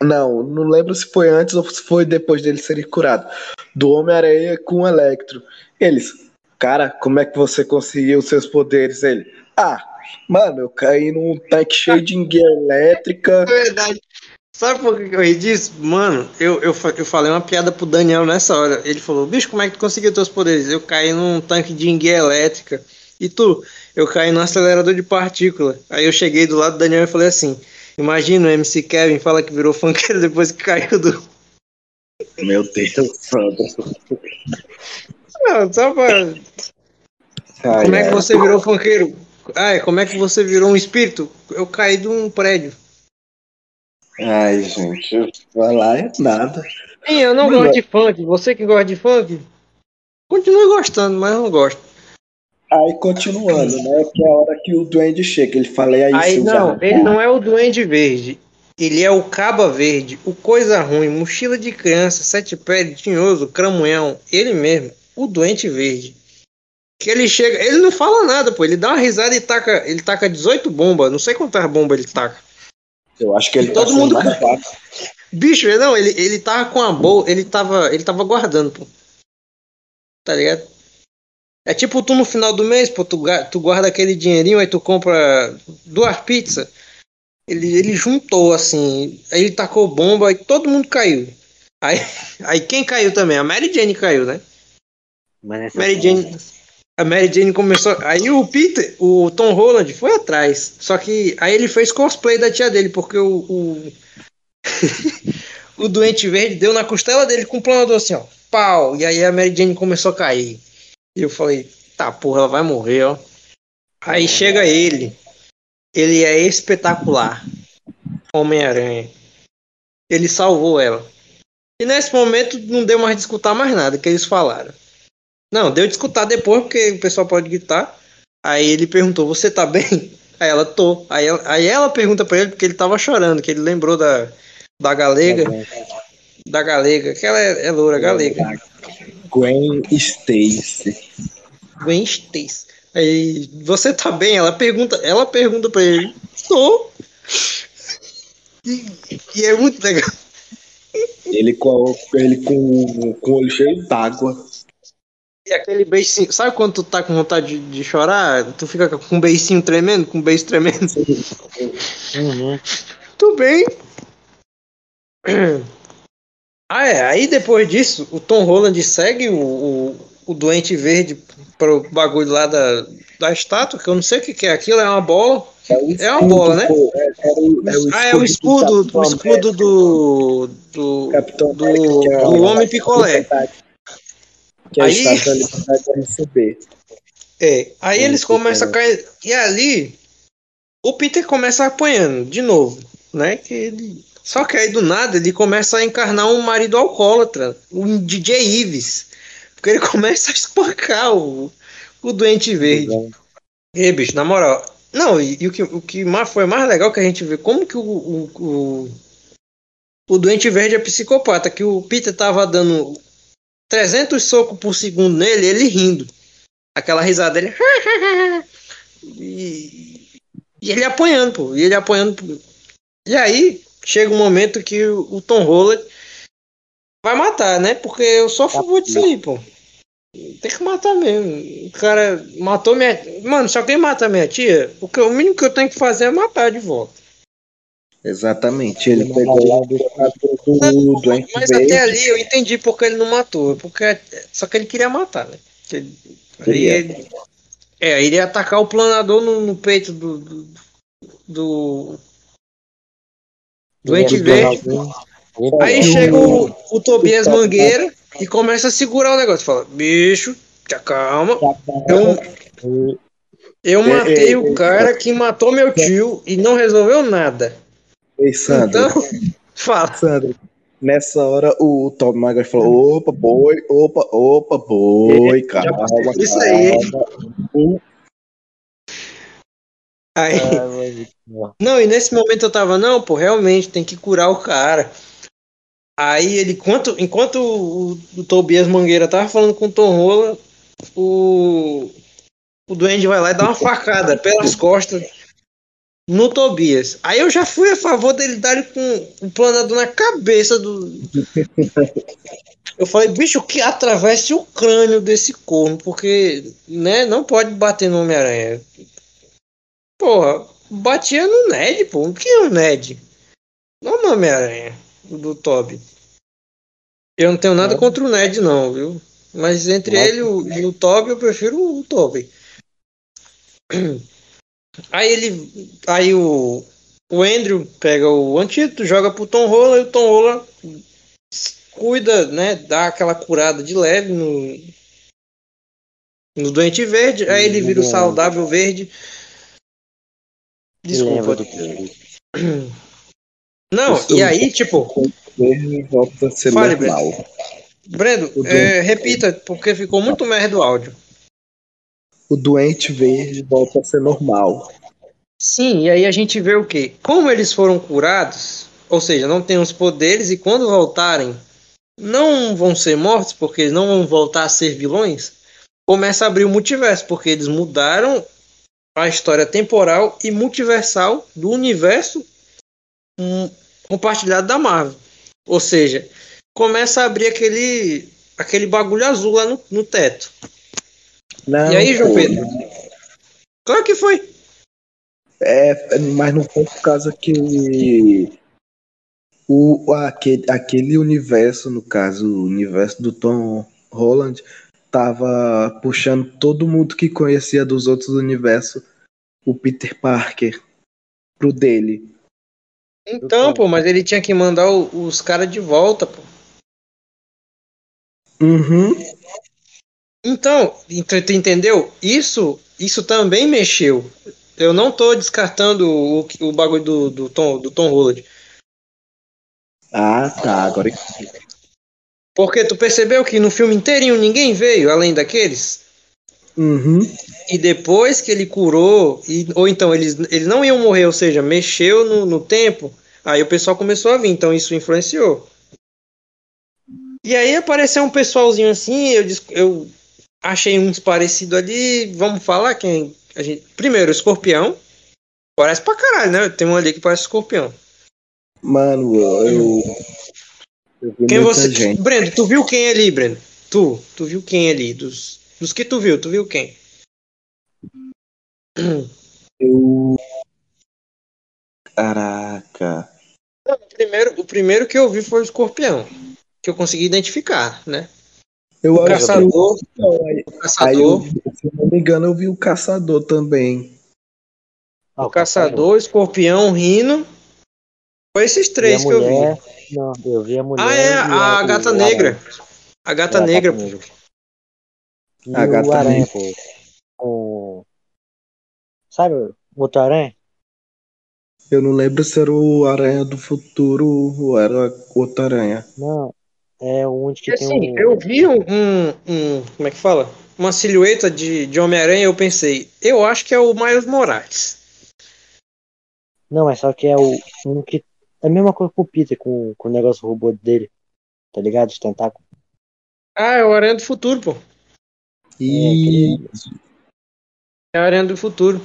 Não, não lembro se foi antes ou se foi depois dele ser curado. Do Homem-Aranha com o Electro. Eles, cara, como é que você conseguiu os seus poderes? Ele, ah, Mano, eu caí num tanque cheio de enguia elétrica. É verdade. Sabe por que eu ri disso? Mano, eu, eu, eu falei uma piada pro Daniel nessa hora. Ele falou, bicho, como é que tu conseguiu teus poderes? Eu caí num tanque de enguia elétrica. E tu? Eu caí no acelerador de partícula. Aí eu cheguei do lado do Daniel e falei assim: Imagina o MC Kevin fala que virou funkeiro depois que caiu do. Meu Deus, Sandro. Não, só pra. Ai, Como é que ai. você virou funkeiro? Ah, é, como é que você virou um espírito? Eu caí de um prédio. Ai, gente, vai lá é nada. Sim, eu não Mano, gosto de funk. Você que gosta de funk, continue gostando, mas eu não gosto. Aí continuando, né? Que é a hora que o duende chega, ele fala, e aí, Aí não, ele não é o Duende Verde. Ele é o Caba Verde, o Coisa Ruim, Mochila de Criança, Sete Pés, Tinhoso, Cramunhão, ele mesmo, o Doente Verde. Que ele chega, ele não fala nada, pô, ele dá uma risada e taca, ele taca 18 bombas, não sei quantas bombas ele taca. Eu acho que ele tá todo sendo mundo-. Bicho, não, ele, ele tava com a bolsa, ele tava, ele tava guardando, pô. Tá ligado? É tipo tu no final do mês, pô, tu, tu guarda aquele dinheirinho, aí tu compra duas pizzas. Ele, ele juntou assim, aí ele tacou bomba e todo mundo caiu. Aí, aí quem caiu também? A Mary Jane caiu, né? Mary Jane, a Mary Jane começou. Aí o Peter, o Tom Holland foi atrás. Só que aí ele fez cosplay da tia dele, porque o. O, o doente verde deu na costela dele com um planador assim, ó. Pau! E aí a Mary Jane começou a cair. E eu falei, tá, porra, ela vai morrer, ó. Aí chega ele. Ele é espetacular. Homem-Aranha. Ele salvou ela. E nesse momento não deu mais de escutar mais nada que eles falaram. Não, deu de escutar depois, porque o pessoal pode gritar. Aí ele perguntou, você tá bem? Aí ela, tô. Aí ela, aí ela pergunta pra ele, porque ele tava chorando, que ele lembrou da, da galega, da galega, que ela é, é loura, galega. Gwen Stacy. Gwen Stacy. Aí, você tá bem? Ela pergunta, ela pergunta pra ele, tô. E, e é muito legal. Ele com, ele com, com o olho cheio d'água. Aquele beicinho, sabe quando tu tá com vontade de, de chorar? Tu fica com um beicinho tremendo, com um beijo tremendo. Uhum. Tudo bem. Ah, é. Aí depois disso, o Tom Holland segue o, o, o Doente Verde pro bagulho lá da, da estátua, que eu não sei o que, que é aquilo, é uma bola. o É uma bola, né? É, é o, é o ah, é o escudo, do o escudo do. do. Do, que é do Homem Picolé. Que a Aí- estátua ali vai receber. É. Aí eles começam a cair. E ali, o Peter começa apanhando de novo, né? Que ele... Só que aí do nada ele começa a encarnar um marido alcoólatra, um DJ Ives. Porque ele começa a espancar o, o doente verde. E, bicho, na moral. Não, e, e o que, o que foi mais legal que a gente vê como que o, o, o, o doente verde é psicopata. Que o Peter tava dando 300 socos por segundo nele, ele rindo. Aquela risada dele. E, e ele apanhando, pô. E ele apanhando. Pô. E aí, chega um momento que o, o Tom Holland vai matar, né? Porque eu sou a favor disso aí, pô. Tem que matar mesmo. O cara matou minha. Mano, se alguém matar minha tia, o, que, o mínimo que eu tenho que fazer é matar de volta. Exatamente. Ele pegou lá do doente Mas até ali eu entendi porque ele não matou. Porque, só que ele queria matar, né? Ele- aí ele, é, ele ia atacar o planador no, no peito do. do, do doente verde. Aí chega o, o Tobias Mangueira e começa a segurar o negócio. Fala, bicho, te acalma. Eu, eu É, matei é, o é, cara que matou meu tio e não resolveu nada. Ei, Sandro, Então, fala. Sandro, nessa hora o Tom Maguire falou: opa, boi, opa, opa, boi, calma, isso aí, hein? calma. Aí, Não, e nesse momento eu tava, não, pô, realmente tem que curar o cara. Aí ele, enquanto, enquanto o, o Tobias Mangueira tava falando com o Tom Rola, o, o Duende vai lá e dá uma facada pelas costas no Tobias. Aí eu já fui a favor dele dar com o planador na cabeça do. Eu falei, bicho, que atravesse o crânio desse corno, porque, né, não pode bater no Homem-Aranha. Porra, batia no Ned, pô. O que é o Ned? Não no Homem-Aranha, do Toby. Eu não tenho nada É. contra o Ned, não, viu? Mas entre ele e o, e o Toby, eu prefiro o Toby. Aí ele. Aí o. O Andrew pega o antídoto, joga pro Tom Rola e o Tom Rola cuida, né? Dá aquela curada de leve no. No doente verde, aí ele vira o saudável verde. Desculpa. Não, e aí, tipo. Verde volta a ser Fale. Brendo, é, repita, porque ficou muito merda o áudio. O doente verde volta a ser normal. Sim, e aí a gente vê o quê? Como eles foram curados, ou seja, não têm os poderes e quando voltarem não vão ser mortos porque eles não vão voltar a ser vilões, começa a abrir o multiverso, porque eles mudaram a história temporal e multiversal do universo hum, compartilhado da Marvel. Ou seja, começa a abrir aquele aquele bagulho azul lá no, no teto. Não, e aí, João pô, Pedro? Claro que foi. É, mas não foi por causa que o, aquele, aquele universo, no caso, o universo do Tom Holland, tava puxando todo mundo que conhecia dos outros universos, o Peter Parker, pro dele. Então, pô, mas ele tinha que mandar o- os caras de volta, pô. Uhum. Então, ent- tu entendeu? Isso, isso também mexeu. Eu não tô descartando o, o bagulho do, do Tom, do Tom Holland. Ah, tá. Agora Porque tu percebeu que no filme inteirinho ninguém veio, além daqueles? Uhum. E depois que ele curou, e, ou então eles, eles não iam morrer, ou seja, mexeu no, no tempo, aí o pessoal começou a vir, então isso influenciou. E aí apareceu um pessoalzinho assim, eu, eu achei uns parecidos ali, vamos falar quem a gente... Primeiro, o escorpião, parece pra caralho, né? Tem um ali que parece escorpião. Mano, eu. Eu Quem você... gente. Brendo, tu viu quem ali, Brendo? Tu, tu viu quem ali? Dos, dos que tu viu, tu viu quem? Eu. Caraca. Não, o primeiro, o primeiro que eu vi foi o escorpião. Que eu consegui identificar, né? Eu O acho que caçador, Não, aí, o aí eu, caçador, se eu não me engano, eu vi o caçador também. Ah, o caçador, o escorpião, o rino. Foi esses a três que eu mulher. vi. Não, eu vi a mulher. Ah, é, a o- gata o negra. A gata É, negra. negra. E A o gata aranha, negra. pô. Com... Sabe o outro aranha? Eu não lembro se era o Aranha do Futuro ou era outra aranha. Não, é onde que E tem assim, um. eu vi um, um, um- Como é que fala? Uma silhueta de, de Homem-Aranha e eu pensei, eu acho que é o Miles Morales. Não, mas só que é o um que. É a mesma coisa com o Peter, com, com o negócio robô dele. Tá ligado? De tentáculo. Ah, é o Aranha do Futuro, pô. E É o Aranha do Futuro.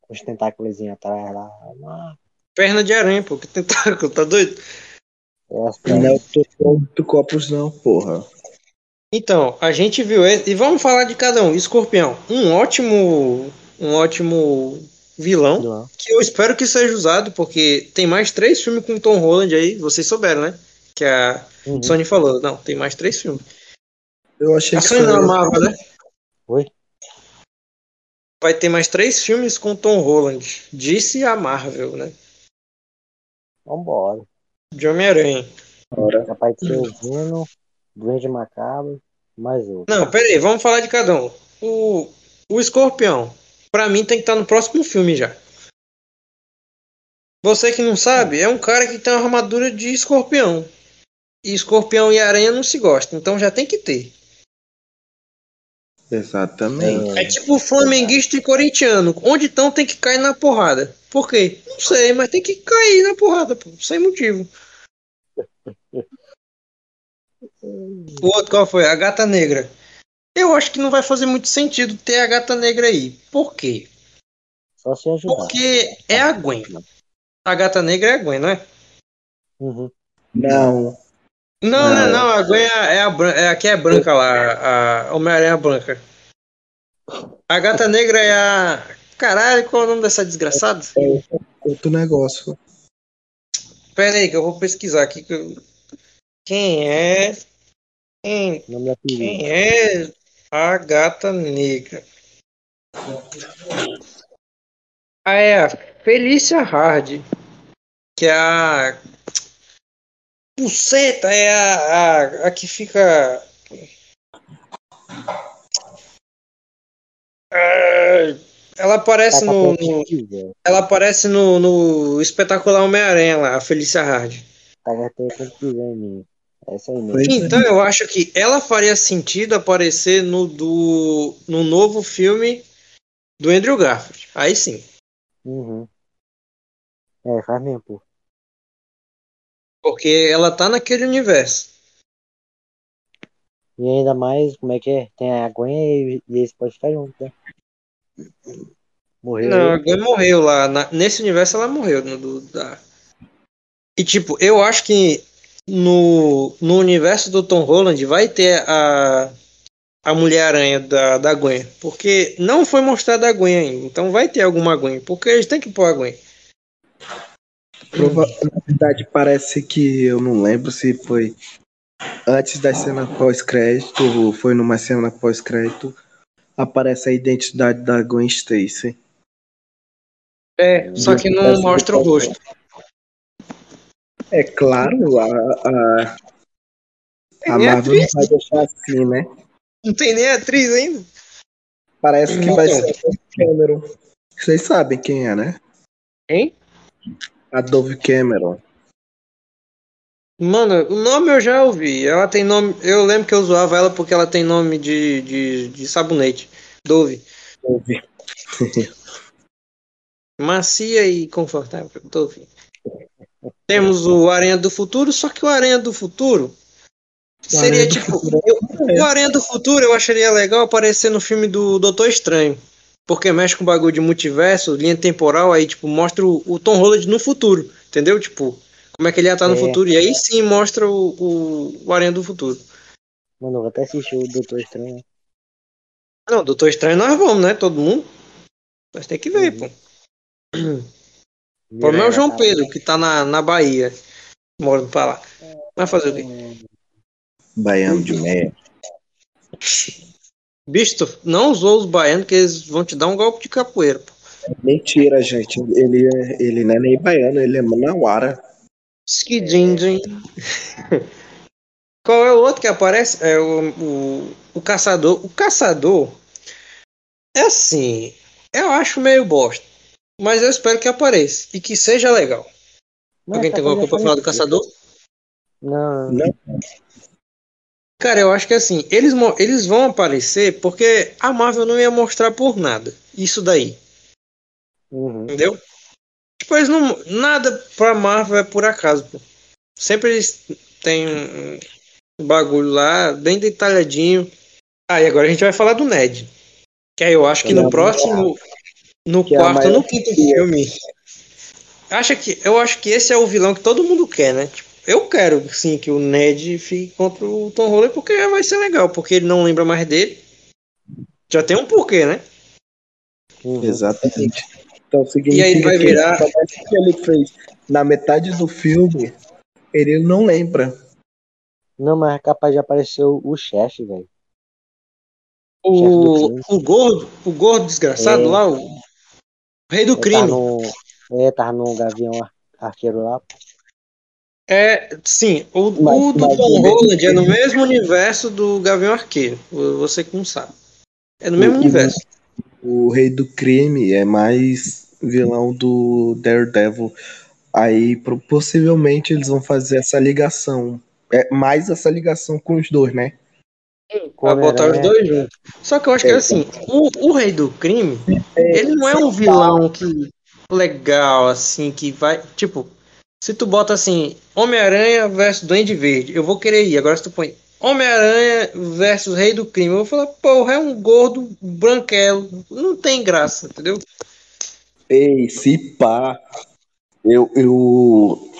Com os tentáculos atrás lá. Perna de aranha, pô. Que tentáculo, tá doido? É as não tô muito copos não, porra. Então, a gente viu esse, e vamos falar de cada um. Escorpião, um ótimo, um ótimo vilão, Não. que eu espero que seja usado, porque tem mais três filmes com Tom Holland aí, vocês souberam, né? Que a Uhum. Sony falou, não, tem mais três filmes. Eu achei A que Sony não, a ia- Marvel, né? Oi? Vai ter mais três filmes com Tom Holland, disse a Marvel, né? Vambora. De Homem-Aranha. Ora, Capaz de ser o Venom, Duende Macabro, mais outro. Não, pera aí, vamos falar de cada um. O, o Escorpião, pra mim tem que estar no próximo filme já. Você que não sabe, é um cara que tem uma armadura de escorpião. E escorpião e aranha não se gostam, então já tem que ter. Exatamente. É tipo flamenguista e corintiano. Onde estão tem que cair na porrada. Por quê? Não sei, mas tem que cair na porrada, pô, sem motivo. O outro qual foi? A gata negra. Eu acho que não vai fazer muito sentido ter a gata negra aí. Por quê? Só se ajudar. Porque é a Gwen. A gata negra é a Gwen, não é? Uhum. Não. Não, não, Não. não. A Gwen é a, bran- é a que é branca lá. A Homem-Aranha branca. A gata negra é a. Caralho, qual é o nome dessa desgraçada? Outro negócio. Pera aí, que eu vou pesquisar aqui. que eu- Quem é. Quem, quem é a gata negra? Ah, é a Felícia Hard, que é a. Puceta, é a, a, a que fica. Ah, ela aparece Tá no, no- competitivo, Ela aparece no, no espetacular Homem-Aranha lá, a Felícia Hard. Tá em mim. Essa aí mesmo. É. Então eu acho que ela faria sentido aparecer no, do, no novo filme do Andrew Garfield. Aí sim. Uhum. É, faz mesmo, pô. Porque ela tá naquele universo. E ainda mais, como é que é? Tem a Gwen e, e eles podem ficar juntos, né? Morreu. Não, a Gwen morreu lá. na- nesse universo ela morreu. No, do, da... E tipo, eu acho que no, no universo do Tom Holland vai ter a, a Mulher-Aranha da, da Gwen. Porque não foi mostrada a Gwen ainda. Então vai ter alguma Gwen. Porque eles têm que pôr a Gwen. Na verdade, parece que eu não lembro se foi antes da cena pós-crédito ou foi numa cena pós-crédito. Aparece a identidade da Gwen Stacy. É, só que não mostra o rosto. É claro, a, a, a Marvel não vai deixar assim, né? Não tem nem atriz ainda. Parece que vai ser a Cameron. Vocês sabem quem é, né? Hein? A Dove Cameron. Mano, o nome eu já ouvi. Ela tem nome. Eu lembro que eu zoava ela porque ela tem nome de, de, de sabonete. Dove. Dove. Macia e confortável. Dove. Temos o Aranha do Futuro, só que o Aranha do Futuro seria tipo. Eu- o Aranha do Futuro eu acharia legal aparecer no filme do Doutor Estranho. Porque mexe com bagulho de multiverso, linha temporal, aí tipo, mostra o, o Tom Holland no futuro. Entendeu? Tipo, como é que ele ia estar no É. futuro. E aí sim mostra o, o, o Aranha do Futuro. Mano, eu vou até assistir o Doutor Estranho. Não, Doutor Estranho nós vamos, né? Todo mundo. Nós tem que ver, Uhum. pô. O problema é o João Pedro, que tá na, na Bahia. Morando pra lá. Vai fazer o quê? Baiano de merda. Bicho, não usou os baianos que eles vão te dar um golpe de capoeira, pô. Mentira, gente. Ele, é, ele não é nem baiano, ele é manauara. Skidindim. Qual é o outro que aparece? É o, o, o caçador. O caçador é assim. Eu acho meio bosta. Mas eu espero que apareça. E que seja legal. Mas Alguém tá tem alguma coisa pra falar do caçador? Não, Não. Cara, eu acho que assim, eles, eles vão aparecer porque a Marvel não ia mostrar por nada. Isso daí, uhum. entendeu? Tipo, eles não. Nada pra Marvel é por acaso, pô. Sempre eles têm um, bagulho lá, bem detalhadinho. Ah, e agora a gente vai falar do Ned. Que aí eu acho que no próximo. No é quarto, no quinto filme. Acha que, eu acho que esse é o vilão que todo mundo quer, né? Tipo, eu quero, sim, que o Ned fique contra o Tom Holland, porque vai ser legal, porque ele não lembra mais dele. Já tem um porquê, né? Exatamente. Então significa E aí vai que virar- parece que ele fez na metade do filme, ele não lembra. Não, mas é capaz de aparecer o, o chefe, velho. O, o gordo, o gordo desgraçado É. lá, o rei do Ele crime. Tá no, é, tava no Gavião Ar- Arqueiro lá. É, sim, o, Mas- o do mas Tom o Holland é no mesmo universo do Gavião Arqueiro. Você que não sabe. É no mesmo O- universo. O rei do crime é mais vilão do Daredevil. Aí possivelmente eles vão fazer essa ligação. É mais essa ligação com os dois, né? Pra botar os Homem-Aranha. dois juntos. Só que eu acho que assim, o, o rei do crime, ele não é um vilão que legal, assim, que vai. Tipo, se tu bota assim, Homem-Aranha versus Duende Verde, eu vou querer ir. Agora se tu põe Homem-Aranha versus Rei do Crime, eu vou falar, porra, é um gordo branquelo. Não tem graça, entendeu? Ei, se pá. Eu, eu,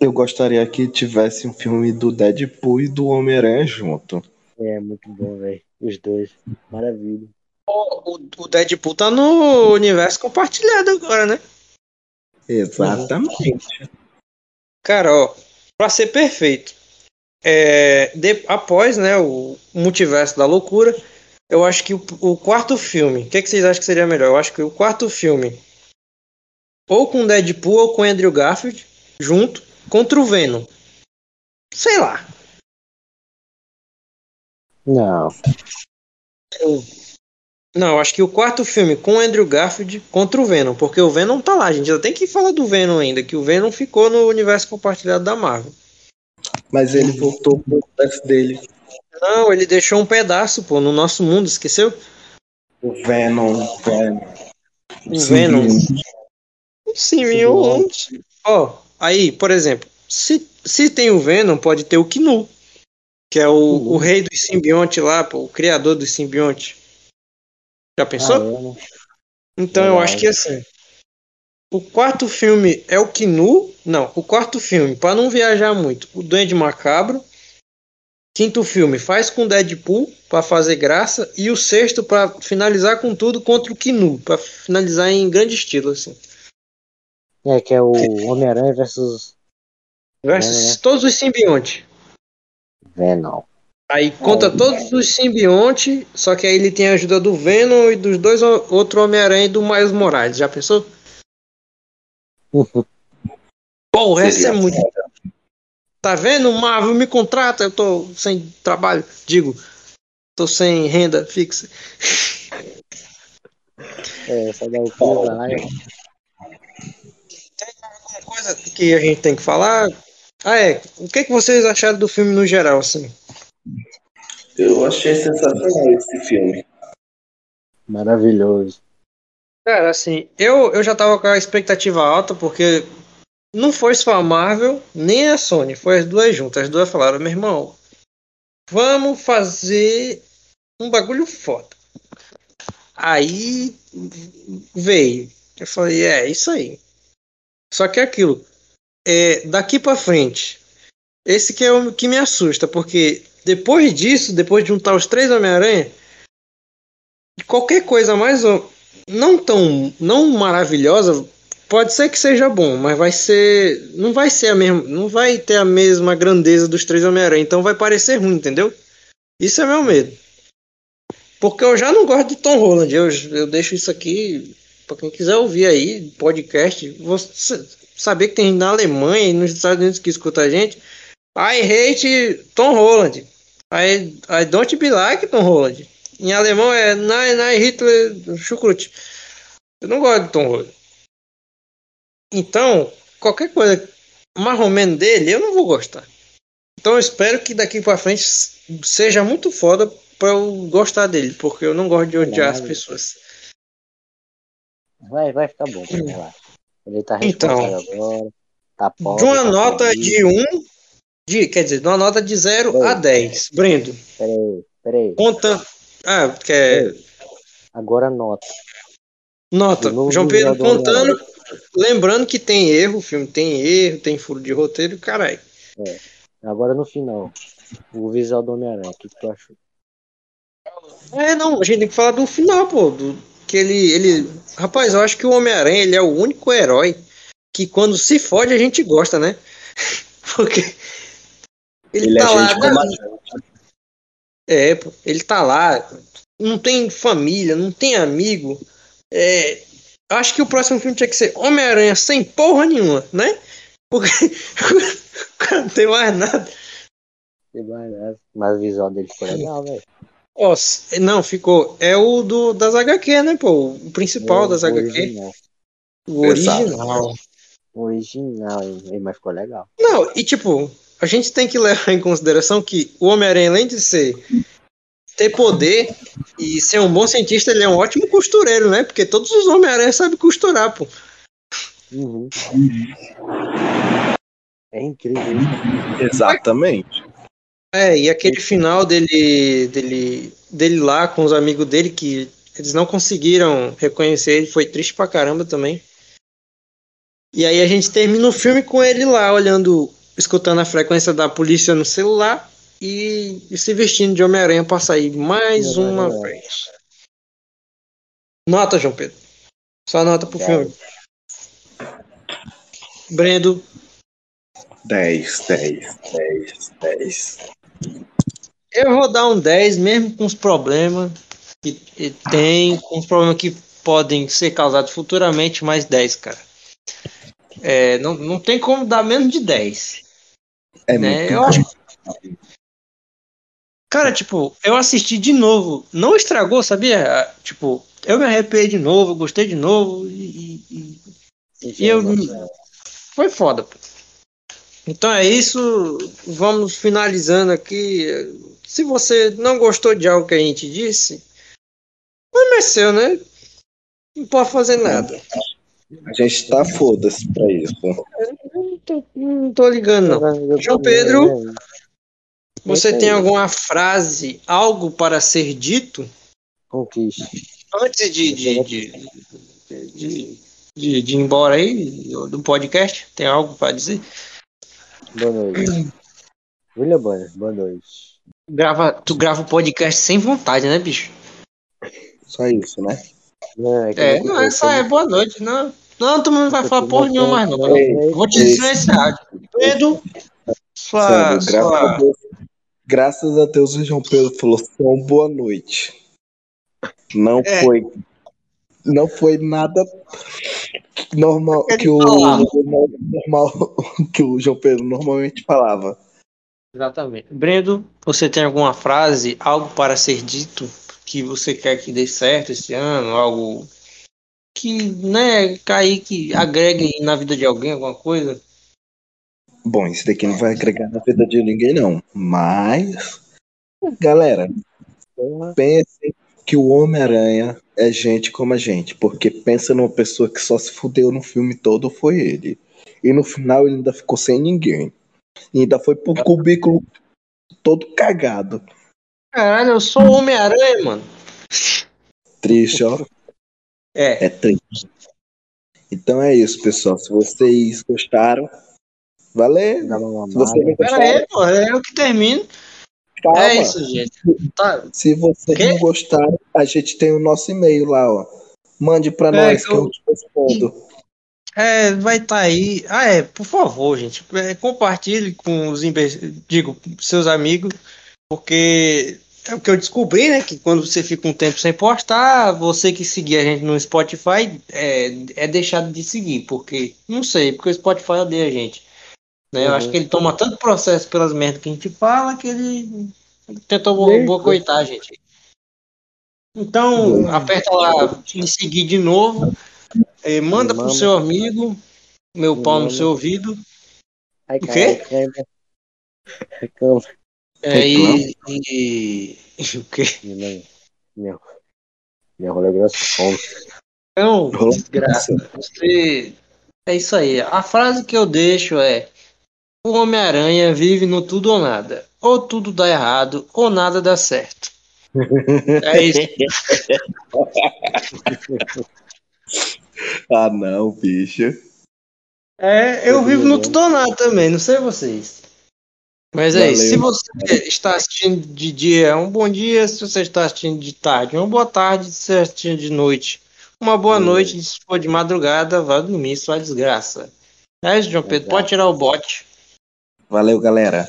eu gostaria que tivesse um filme do Deadpool e do Homem-Aranha junto. É, muito bom, velho. Os dois. Maravilha. O, o Deadpool tá no universo compartilhado agora, né? Exatamente. Cara, ó, pra ser perfeito, é, de- após né, o multiverso da loucura, Eu acho que o, o quarto filme, o que, que vocês acham que seria melhor? Eu acho que o quarto filme, ou com Deadpool ou com Andrew Garfield, junto, contra o Venom. Sei lá. Não. Eu- Não, eu acho que o quarto filme com Andrew Garfield contra o Venom, porque o Venom tá lá, a gente ainda tem que falar do Venom ainda, que o Venom ficou no universo compartilhado da Marvel. Mas ele voltou pro universo dele. Não, ele deixou um pedaço, pô, no nosso mundo, esqueceu? O Venom. Venom. O Venom. Simbionte. Simbionte. Ó, aí, por exemplo, se, se tem o Venom, pode ter o Knu, que é o, o rei dos simbionte lá, pô, o criador dos simbionte. Já pensou? Ah, é? Então eu acho que assim. O quarto filme é o Knu. Não, o quarto filme, para não viajar muito, o Duende Macabro. Quinto filme, faz com Deadpool para fazer graça. E o sexto, para finalizar com tudo, contra o Knu. para finalizar em grande estilo, assim. É, que é o Homem-Aranha versus Versus É. todos os simbiontes. Venom. Aí conta todos os simbiontes, só que aí ele tem a ajuda do Venom e dos dois outro Homem-Aranha e do Miles Morales. Já pensou? Porra, essa é muito. Tá vendo? Marvel me contrata, eu tô sem trabalho. Digo, tô sem renda fixa. É, essa daí o lá. é- Alguma coisa que a gente tem que falar? Ah, é. O que, que vocês acharam do filme no geral, assim? Eu achei sensacional esse filme. Maravilhoso. Cara, assim, eu, eu já tava com a expectativa alta, porque não foi só a Marvel, nem a Sony, foi as duas juntas. As duas falaram, meu irmão, vamos fazer um bagulho foda. Aí veio. Eu falei, é, isso aí. Só que é aquilo, é, daqui pra frente, esse que é o que me assusta, porque depois disso, depois de juntar os três Homem-Aranha, qualquer coisa mais não tão não maravilhosa pode ser que seja bom mas vai ser não vai ser a mesma não vai ter a mesma grandeza dos três Homem-Aranha então vai parecer ruim entendeu? Isso é meu medo. Porque eu já não gosto de Tom Holland eu, eu deixo isso aqui para quem quiser ouvir aí podcast você saber que tem gente na Alemanha e nos Estados Unidos que escuta a gente. I hate Tom Holland. I, I don't be like Tom Holland. Em alemão é Nein, nein, Hitler, chucrute. Eu não gosto de Tom Holland. Então, qualquer coisa mais ou menos dele, eu não vou gostar. Então eu espero que daqui pra frente seja muito foda pra eu gostar dele, porque eu não gosto de odiar as pessoas. Vai, vai ficar bom, vamos lá. Ele tá Então. agora. Tá pobre, De uma tá nota feliz. de 1, de, quer dizer, de uma nota de 0 a 10. Brendo, Peraí, peraí. conta. Ah, quer. Agora nota. Nota. João Pedro contando. Lembrando que tem erro, o filme tem erro, tem furo de roteiro, caralho. Agora no final. O visual do Homem-Aranha. O que, que tu achou? É, não, a gente tem que falar do final, pô. Do, que ele, ele. Rapaz, eu acho que o Homem-Aranha ele é o único herói que quando se fode a gente gosta, né? Porque. Ele, Ele tá é lá. gente como a gente. É, pô, ele tá lá. Não tem família, não tem amigo. É, acho que o próximo filme tinha que ser Homem-Aranha sem porra nenhuma, né? Porque não tem mais nada. Que barato. Mas o visual dele ficou legal, velho. Ó, não, ficou. É o do, das HQ, né, pô? O principal O- das o HQ. Original. O original. O original, hein? mas ficou legal. Não, e tipo, a gente tem que levar em consideração que o Homem-Aranha, além de ser ter poder e ser um bom cientista, ele é um ótimo costureiro, né? Porque todos os Homem-Aranha sabem costurar, pô. Uhum. É incrível. Exatamente. É, e aquele final dele, dele, dele lá com os amigos dele que eles não conseguiram reconhecer ele, foi triste pra caramba também. E aí a gente termina o filme com ele lá olhando, escutando a frequência da polícia no celular e, e se vestindo de Homem-Aranha pra sair mais uma Homem-Aranha. vez. Nota, João Pedro. Só nota pro Dez. filme. Brendo, 10, 10, 10, 10. eu vou dar um 10 mesmo com os problemas. E, e tem uns problemas que podem ser causados futuramente, mais 10, cara. É, não, não tem como dar menos de 10. É né? muito Eu acho. Cara, tipo, eu assisti de novo. Não estragou, sabia? Tipo, eu me arrepiei de novo, gostei de novo e, e- e eu. Foi foda. pô. Então é isso. Vamos finalizando aqui. Se você não gostou de algo que a gente disse, não é seu, né? Não pode fazer nada. A gente tá foda-se pra isso. Não tô, não tô ligando, não. João Pedro? Você tem alguma frase, algo para ser dito Conquiste. antes de, de, de, de, de- de ir embora aí do podcast? Tem algo para dizer? Boa noite. William Banner, boa noite. Grava, tu grava o podcast sem vontade, né, bicho? Só isso, né? Não, que É, eu não, tô- essa é boa noite, não. Não, tu não vai falar porra nenhuma mais, não. vou te silenciar. Pedro, sua, sua, graças a Deus o João Pedro falou só boa noite. Não É. foi. Não foi nada normal que o normal que o João Pedro normalmente falava. Exatamente. Brendo, você tem alguma frase, algo para ser dito que você quer que dê certo esse ano? Algo que, né, cair, que agregue na vida de alguém, alguma coisa? Bom, isso daqui não vai agregar na vida de ninguém, não. Mas, galera, pensem que o Homem-Aranha é gente como a gente. Porque pensa numa pessoa que só se fudeu no filme todo, foi ele. E no final ele ainda ficou sem ninguém. E ainda foi pro cubículo todo cagado. Caralho, eu sou o Homem-Aranha, mano. Triste, ó. É, É triste. Então é isso, pessoal. Se vocês gostaram, valeu. Se você pera aí, pô, é eu que termino. calma. É isso, gente. Tá, Se vocês não gostaram, a gente tem o nosso e-mail lá, ó. Mande pra É, nós que que eu- eu te respondo. É, vai estar aí. Ah, é, por favor, gente, é, compartilhe com os imbe- digo, seus amigos, porque é o que eu descobri, né? Que quando você fica um tempo sem postar, você que seguir a gente no Spotify é, é deixado de seguir, porque não sei, porque o Spotify odeia a gente. Né? Eu Uhum. acho que ele toma tanto processo pelas merdas que a gente fala que ele tentou bo- Sim. boicotar a gente. Então, aperta lá em seguir de novo. eh, manda pro seu amigo, meu Me pau no seu ouvido. Ai, O quê? Reclama. É, e, e- O quê? Minha, minha, minha rola é grossa. Como? Então, desgraça. Você. É isso aí. A frase que eu deixo é: O Homem-Aranha vive no tudo ou nada. Ou tudo dá errado, ou nada dá certo. É isso. Ah, não, bicho. É, eu vivo no tudo ou nada também, não sei vocês. Mas é isso. Se você está assistindo de dia, é um bom dia. Se você está assistindo de tarde, uma boa tarde. Se você está assistindo de noite, uma boa noite. Se for de madrugada, vá dormir, sua desgraça. É isso, João Pedro. Pode tirar o bote. Valeu, galera.